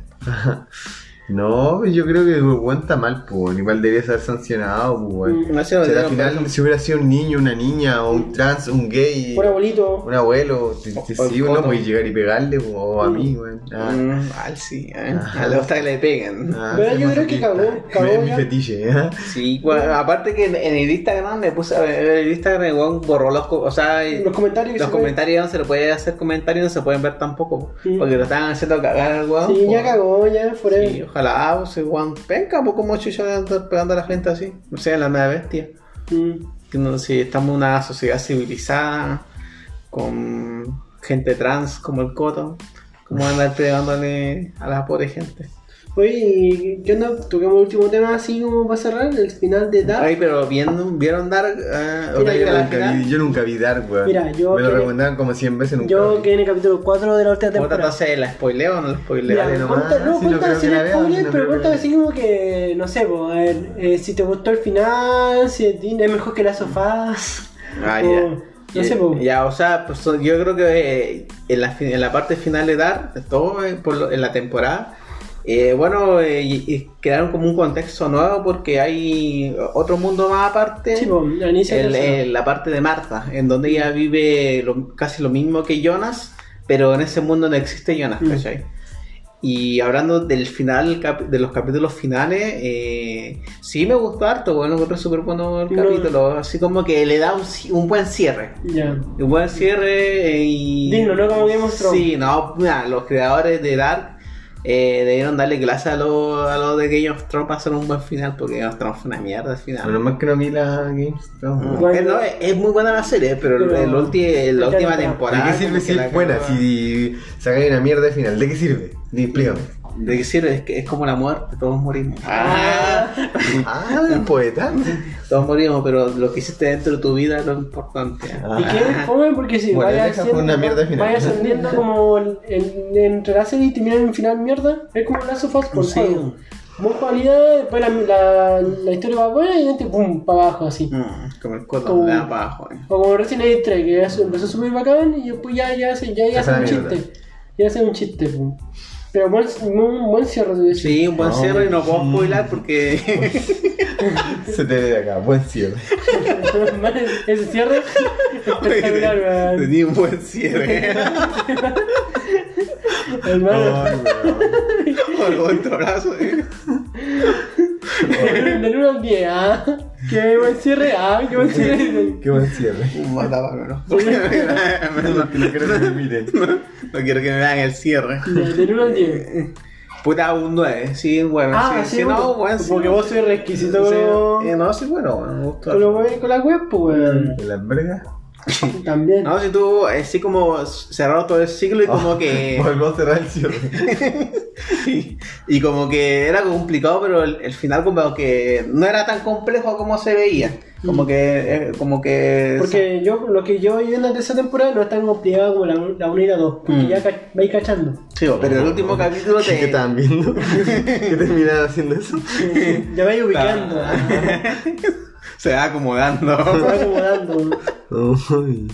No, yo creo que el weón está mal, pues. Igual debería ser sancionado, pues, weón. No sé, O sea, no, al final, si hubiera sido un niño, una niña, o un trans, un gay, Por abuelito. un abuelo, te, te- O- llegar y pegarle, pues, o a mí, weón. Ah, Mm, mal, sí, ¿eh? A le gusta que le peguen. ah, Pero yo creo que cagó, cagó Es mi fetiche, ¿eh? Sí, bueno, aparte que en, en el Instagram me puse a ver el Instagram weón, borró los, o sea, Los comentarios que los comentarios no se le puede hacer comentarios, no se pueden ver tampoco, Mm. porque lo estaban haciendo cagar al weón. Sí, ya pues. cagó, ya. Sí, ojalá, pues, weón, venga, pues como chucha de andar pegando a la gente así, no sé, la nueva bestia. Mm. No sé, estamos en una sociedad civilizada, con gente trans como el Coto, como andar pegándole a la pobre gente. Oye, ¿y ¿qué onda? Toquemos el último tema así como para cerrar, el final de Dark. Ay, pero ¿vieron, ¿vieron Dark? Eh, ¿o Mira, vieron Yo la nunca, vi, yo nunca vi Dark, weón. Mira, yo Me lo que- recomendaban como 100 veces, nunca Yo vi. quedé en el capítulo 4 de la última temporada. entonces, ¿la spoileo o no la spoileo? Mira, nomás, cuenta, no, si no cuenta creo sin que spoiler, no pero que- así como que, no sé, a ver, eh, si te gustó el final, si es mejor que las sofás. Ah, o- ya. No sé. Ya, o sea, pues yo creo que eh, en, la, en la parte final de Dark, todo eh, por lo- en la temporada, eh, bueno, eh, y- crearon como un contexto nuevo porque hay otro mundo más aparte. Sí, pues, el- el- la parte de Marta, en donde ella vive lo- casi lo mismo que Jonas, pero en ese mundo no existe Jonas, Mm. ¿cachai? Y hablando del final, de los capítulos finales, eh, sí me gustó harto, bueno, encontré súper bueno el No. capítulo, así como que le da un, buen cierre. Un buen cierre eh, y... Digno, ¿no? Como of Thrones. Sí, no, mira, los creadores de Dark eh, debieron darle clase a los a lo de Game of Thrones para hacer un buen final, porque Game of Thrones fue una mierda al final. Menos mal que no vi la. No. Mm. Bueno. Eh, no, es, es muy buena la serie, pero, Pero- el ulti- la la última temporada. ¿De qué sirve si es buena? Si sacáis una mierda de final, ¿de qué sirve? Explícame. ¿De qué sirve? Es, que es como la muerte, todos morimos. Ah. Ah, el poeta. Todos morimos, pero lo que hiciste dentro de tu vida es lo importante. Ah. ¿Y qué? Fome porque si Bueno, vaya deja fue una mierda al final. vaya ascendiendo como el, el, entre la serie y termina en final mierda, es como Last of Us por Sí. juego. buena jugabilidad, después la, la, la historia va buena y de repente pum, para abajo así. Mm, como el Como- de abajo. eh. O como Resident Evil 3, que ya empezó súper bacán y después ya, ya, hace- ya, ya Se hace un a chiste. Ya hace un chiste, pum. Pero buen, un buen cierre de. Sí, un buen No. cierre y no puedo spoiler porque. Se te ve de acá, buen cierre. Ese cierre espectacular, weón. Tenía un buen cierre. Hermano, otro brazo. eh. del 1 al 10, ah. Qué buen cierre, ah, qué buen cierre. Qué buen cierre. Un matabalo, ¿no? No, no quiero que me miren. No quiero que me vean el cierre. Del 1 al 10. Puta, un 9. Sí, bueno. Ah, sí, sí, sí, no, bueno, porque vos sois requisito Sí, con, eh, no, sí, bueno, bueno, me gustó. con, lo- con la web, pues, weón. ¿En las vergas? También. No, si tú, así como cerrado todo el ciclo y como que. Vuelvo a cerrar el cierre. y, y como que era complicado, pero el, el final como que no era tan complejo como se veía. Como que. eh, Como que. Porque yo, lo que yo vi en la tercera temporada no es tan complicado como la, la 1 y la 2, porque Mm. ya ca- vais cachando. Sí, pero el último capítulo ¿Qué, te. ¿Qué estaban viendo? ¿Qué terminaron haciendo eso? ya vais ubicando. Se va acomodando. Se va acomodando. Uy,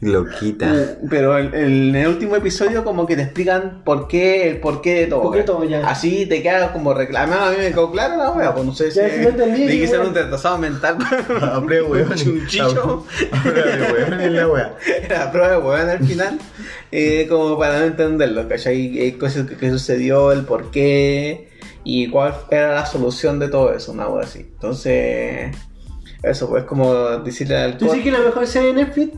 loquita. Pero el- el- en el último episodio como que te explican por qué, el porqué de todo. ¿Por qué todo ya? Así te queda como reclamado. A mí me quedó claro la wea, pues no sé si... Ya, sí lo entendí, Dije que ser un retrasado mental. Abre weón. Chunchicho. Weón en la wea. Prueba de weón al final. eh, como para no entenderlo, ¿cachai? Eh, cosas que, que sucedió, el porqué y cuál era la solución de todo eso, una wea así. Entonces... Eso, pues como decirle al ¿Tú dices que la mejor serie de Netflix?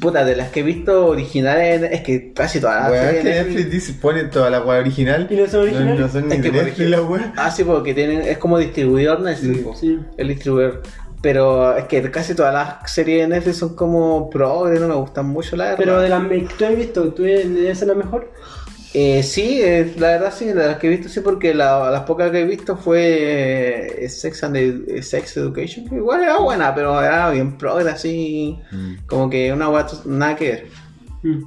Puta, de las que he visto originales, es que casi todas las series que Netflix dice, pone toda la wea original. ¿Y no son originales? No, no son ni Es que Netflix la. Ah, sí, porque tienen, es como distribuidor Netflix. Sí. El distribuidor. Pero es que casi todas las series de Netflix son como progres, no me gustan mucho, la verdad. Pero de las que tú has visto, ¿tú debe ser la mejor? Eh, sí, eh, la verdad sí, de las que he visto sí, porque la- las pocas que he visto fue eh, Sex and Ed- Sex Education, que igual era buena, pero era bien progre, así, Mm. como que una guata, nada que ver. Mm.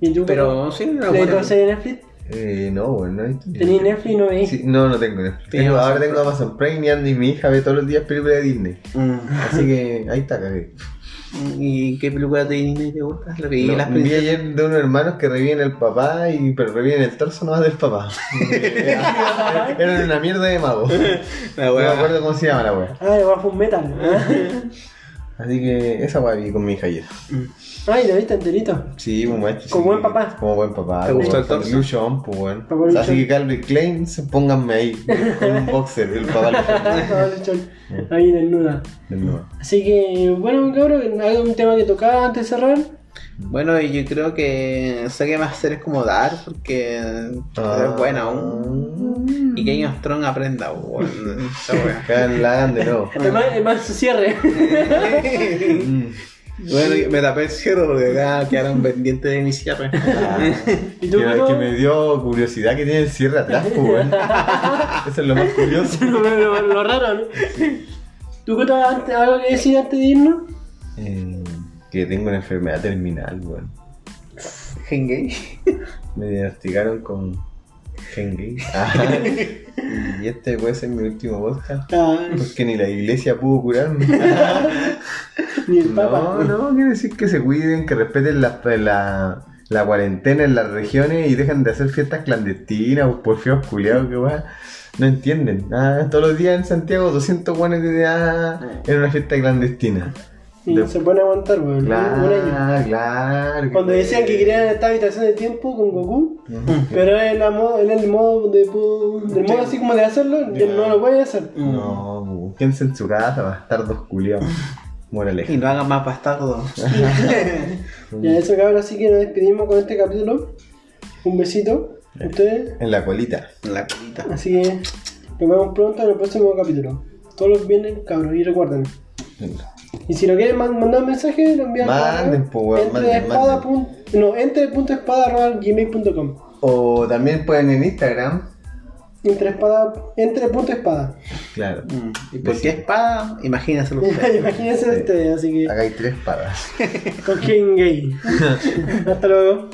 ¿Y tú? Pero sí, era ¿De buena. de Netflix? Eh, no, weón, no he visto ni- ¿Tenéis Netflix y no veis? Sí, no, no tengo Netflix. Tengo- ahora tengo. Amazon Prime y Andy, mi hija ve todos los días películas de Disney. Mm. Así que ahí está, cagué. ¿Y qué película de Disney te gusta? La vi, No, las vi ayer de unos hermanos que reviven el papá, y, pero reviven el torso nomás del papá. Eran una mierda de magos. La No me acuerdo cómo se llama la wea. Ah, igual fue un metal. Así que esa wea vi con mi hija ayer. Ay, ¿lo viste enterito? Sí, un maestro. Como sí. buen papá. Como buen papá. ¿Te gustó el torso? Luchón, pues bueno. Papá O sea, así que Calvin Klein, pónganme ahí. Con un boxer, el papá Ah, Luchón. Ahí desnuda. Luchón. Así que, bueno, cabrón, ¿hay un tema que tocaba antes de cerrar? Bueno, y yo creo que sé que más hacer es como dar, porque Ah. es buena aún. Y que Game of Thrones aprenda, wea. Que la hagan de nuevo. Es más, es más su cierre. Mm. Bueno, y me tapé el cierre porque acá quedaron pendientes de mi cierre. Ah, ¿Y tú, que, que me dio curiosidad que tiene el cierre atrás, pues. Eso es lo más curioso. lo, lo- lo raro, ¿no? ¿Tú antes, algo que decir antes de irnos? Eh, que tengo una enfermedad terminal, weón. Hengay. Me diagnosticaron con Hengay. Ah, y este puede ser mi último podcast. Ah, Porque ni la iglesia pudo curarme. ni el Papa. No, no, quiere decir que se cuiden, que respeten la, la, la cuarentena en las regiones y dejen de hacer fiestas clandestinas, por feos culiados, que va. No entienden. Ah, todos los días en Santiago 200 buenos de ah, en una fiesta clandestina. Y De- se a aguantar, weón. Un año. Claro, claro. Cuando decían que querían esta habitación de tiempo con Goku, pero modo, en el modo de del modo así como de hacerlo, no lo pueden hacer. No, quédense en su casa, bastardos culiados. Moraleja. Y no hagan más bastardos. Ya eso cabrón, así que nos despedimos con este capítulo. Un besito a ustedes. En la colita. En la colita. Así que nos vemos pronto en el próximo capítulo. Todos los viernes, cabros, y recuerden. Y si no quieren man- mandar un mensaje, lo envían Manden, po, weón, entre manden, espada manden. no, entre punto espada arroba gmail.com. O también pueden en Instagram. Entre espada, entre punto espada. Claro. Mm. ¿Y por qué espada? Imagínenselo ustedes. Imagínense ustedes, así que Acá hay tres espadas. con King Gay. Hasta luego.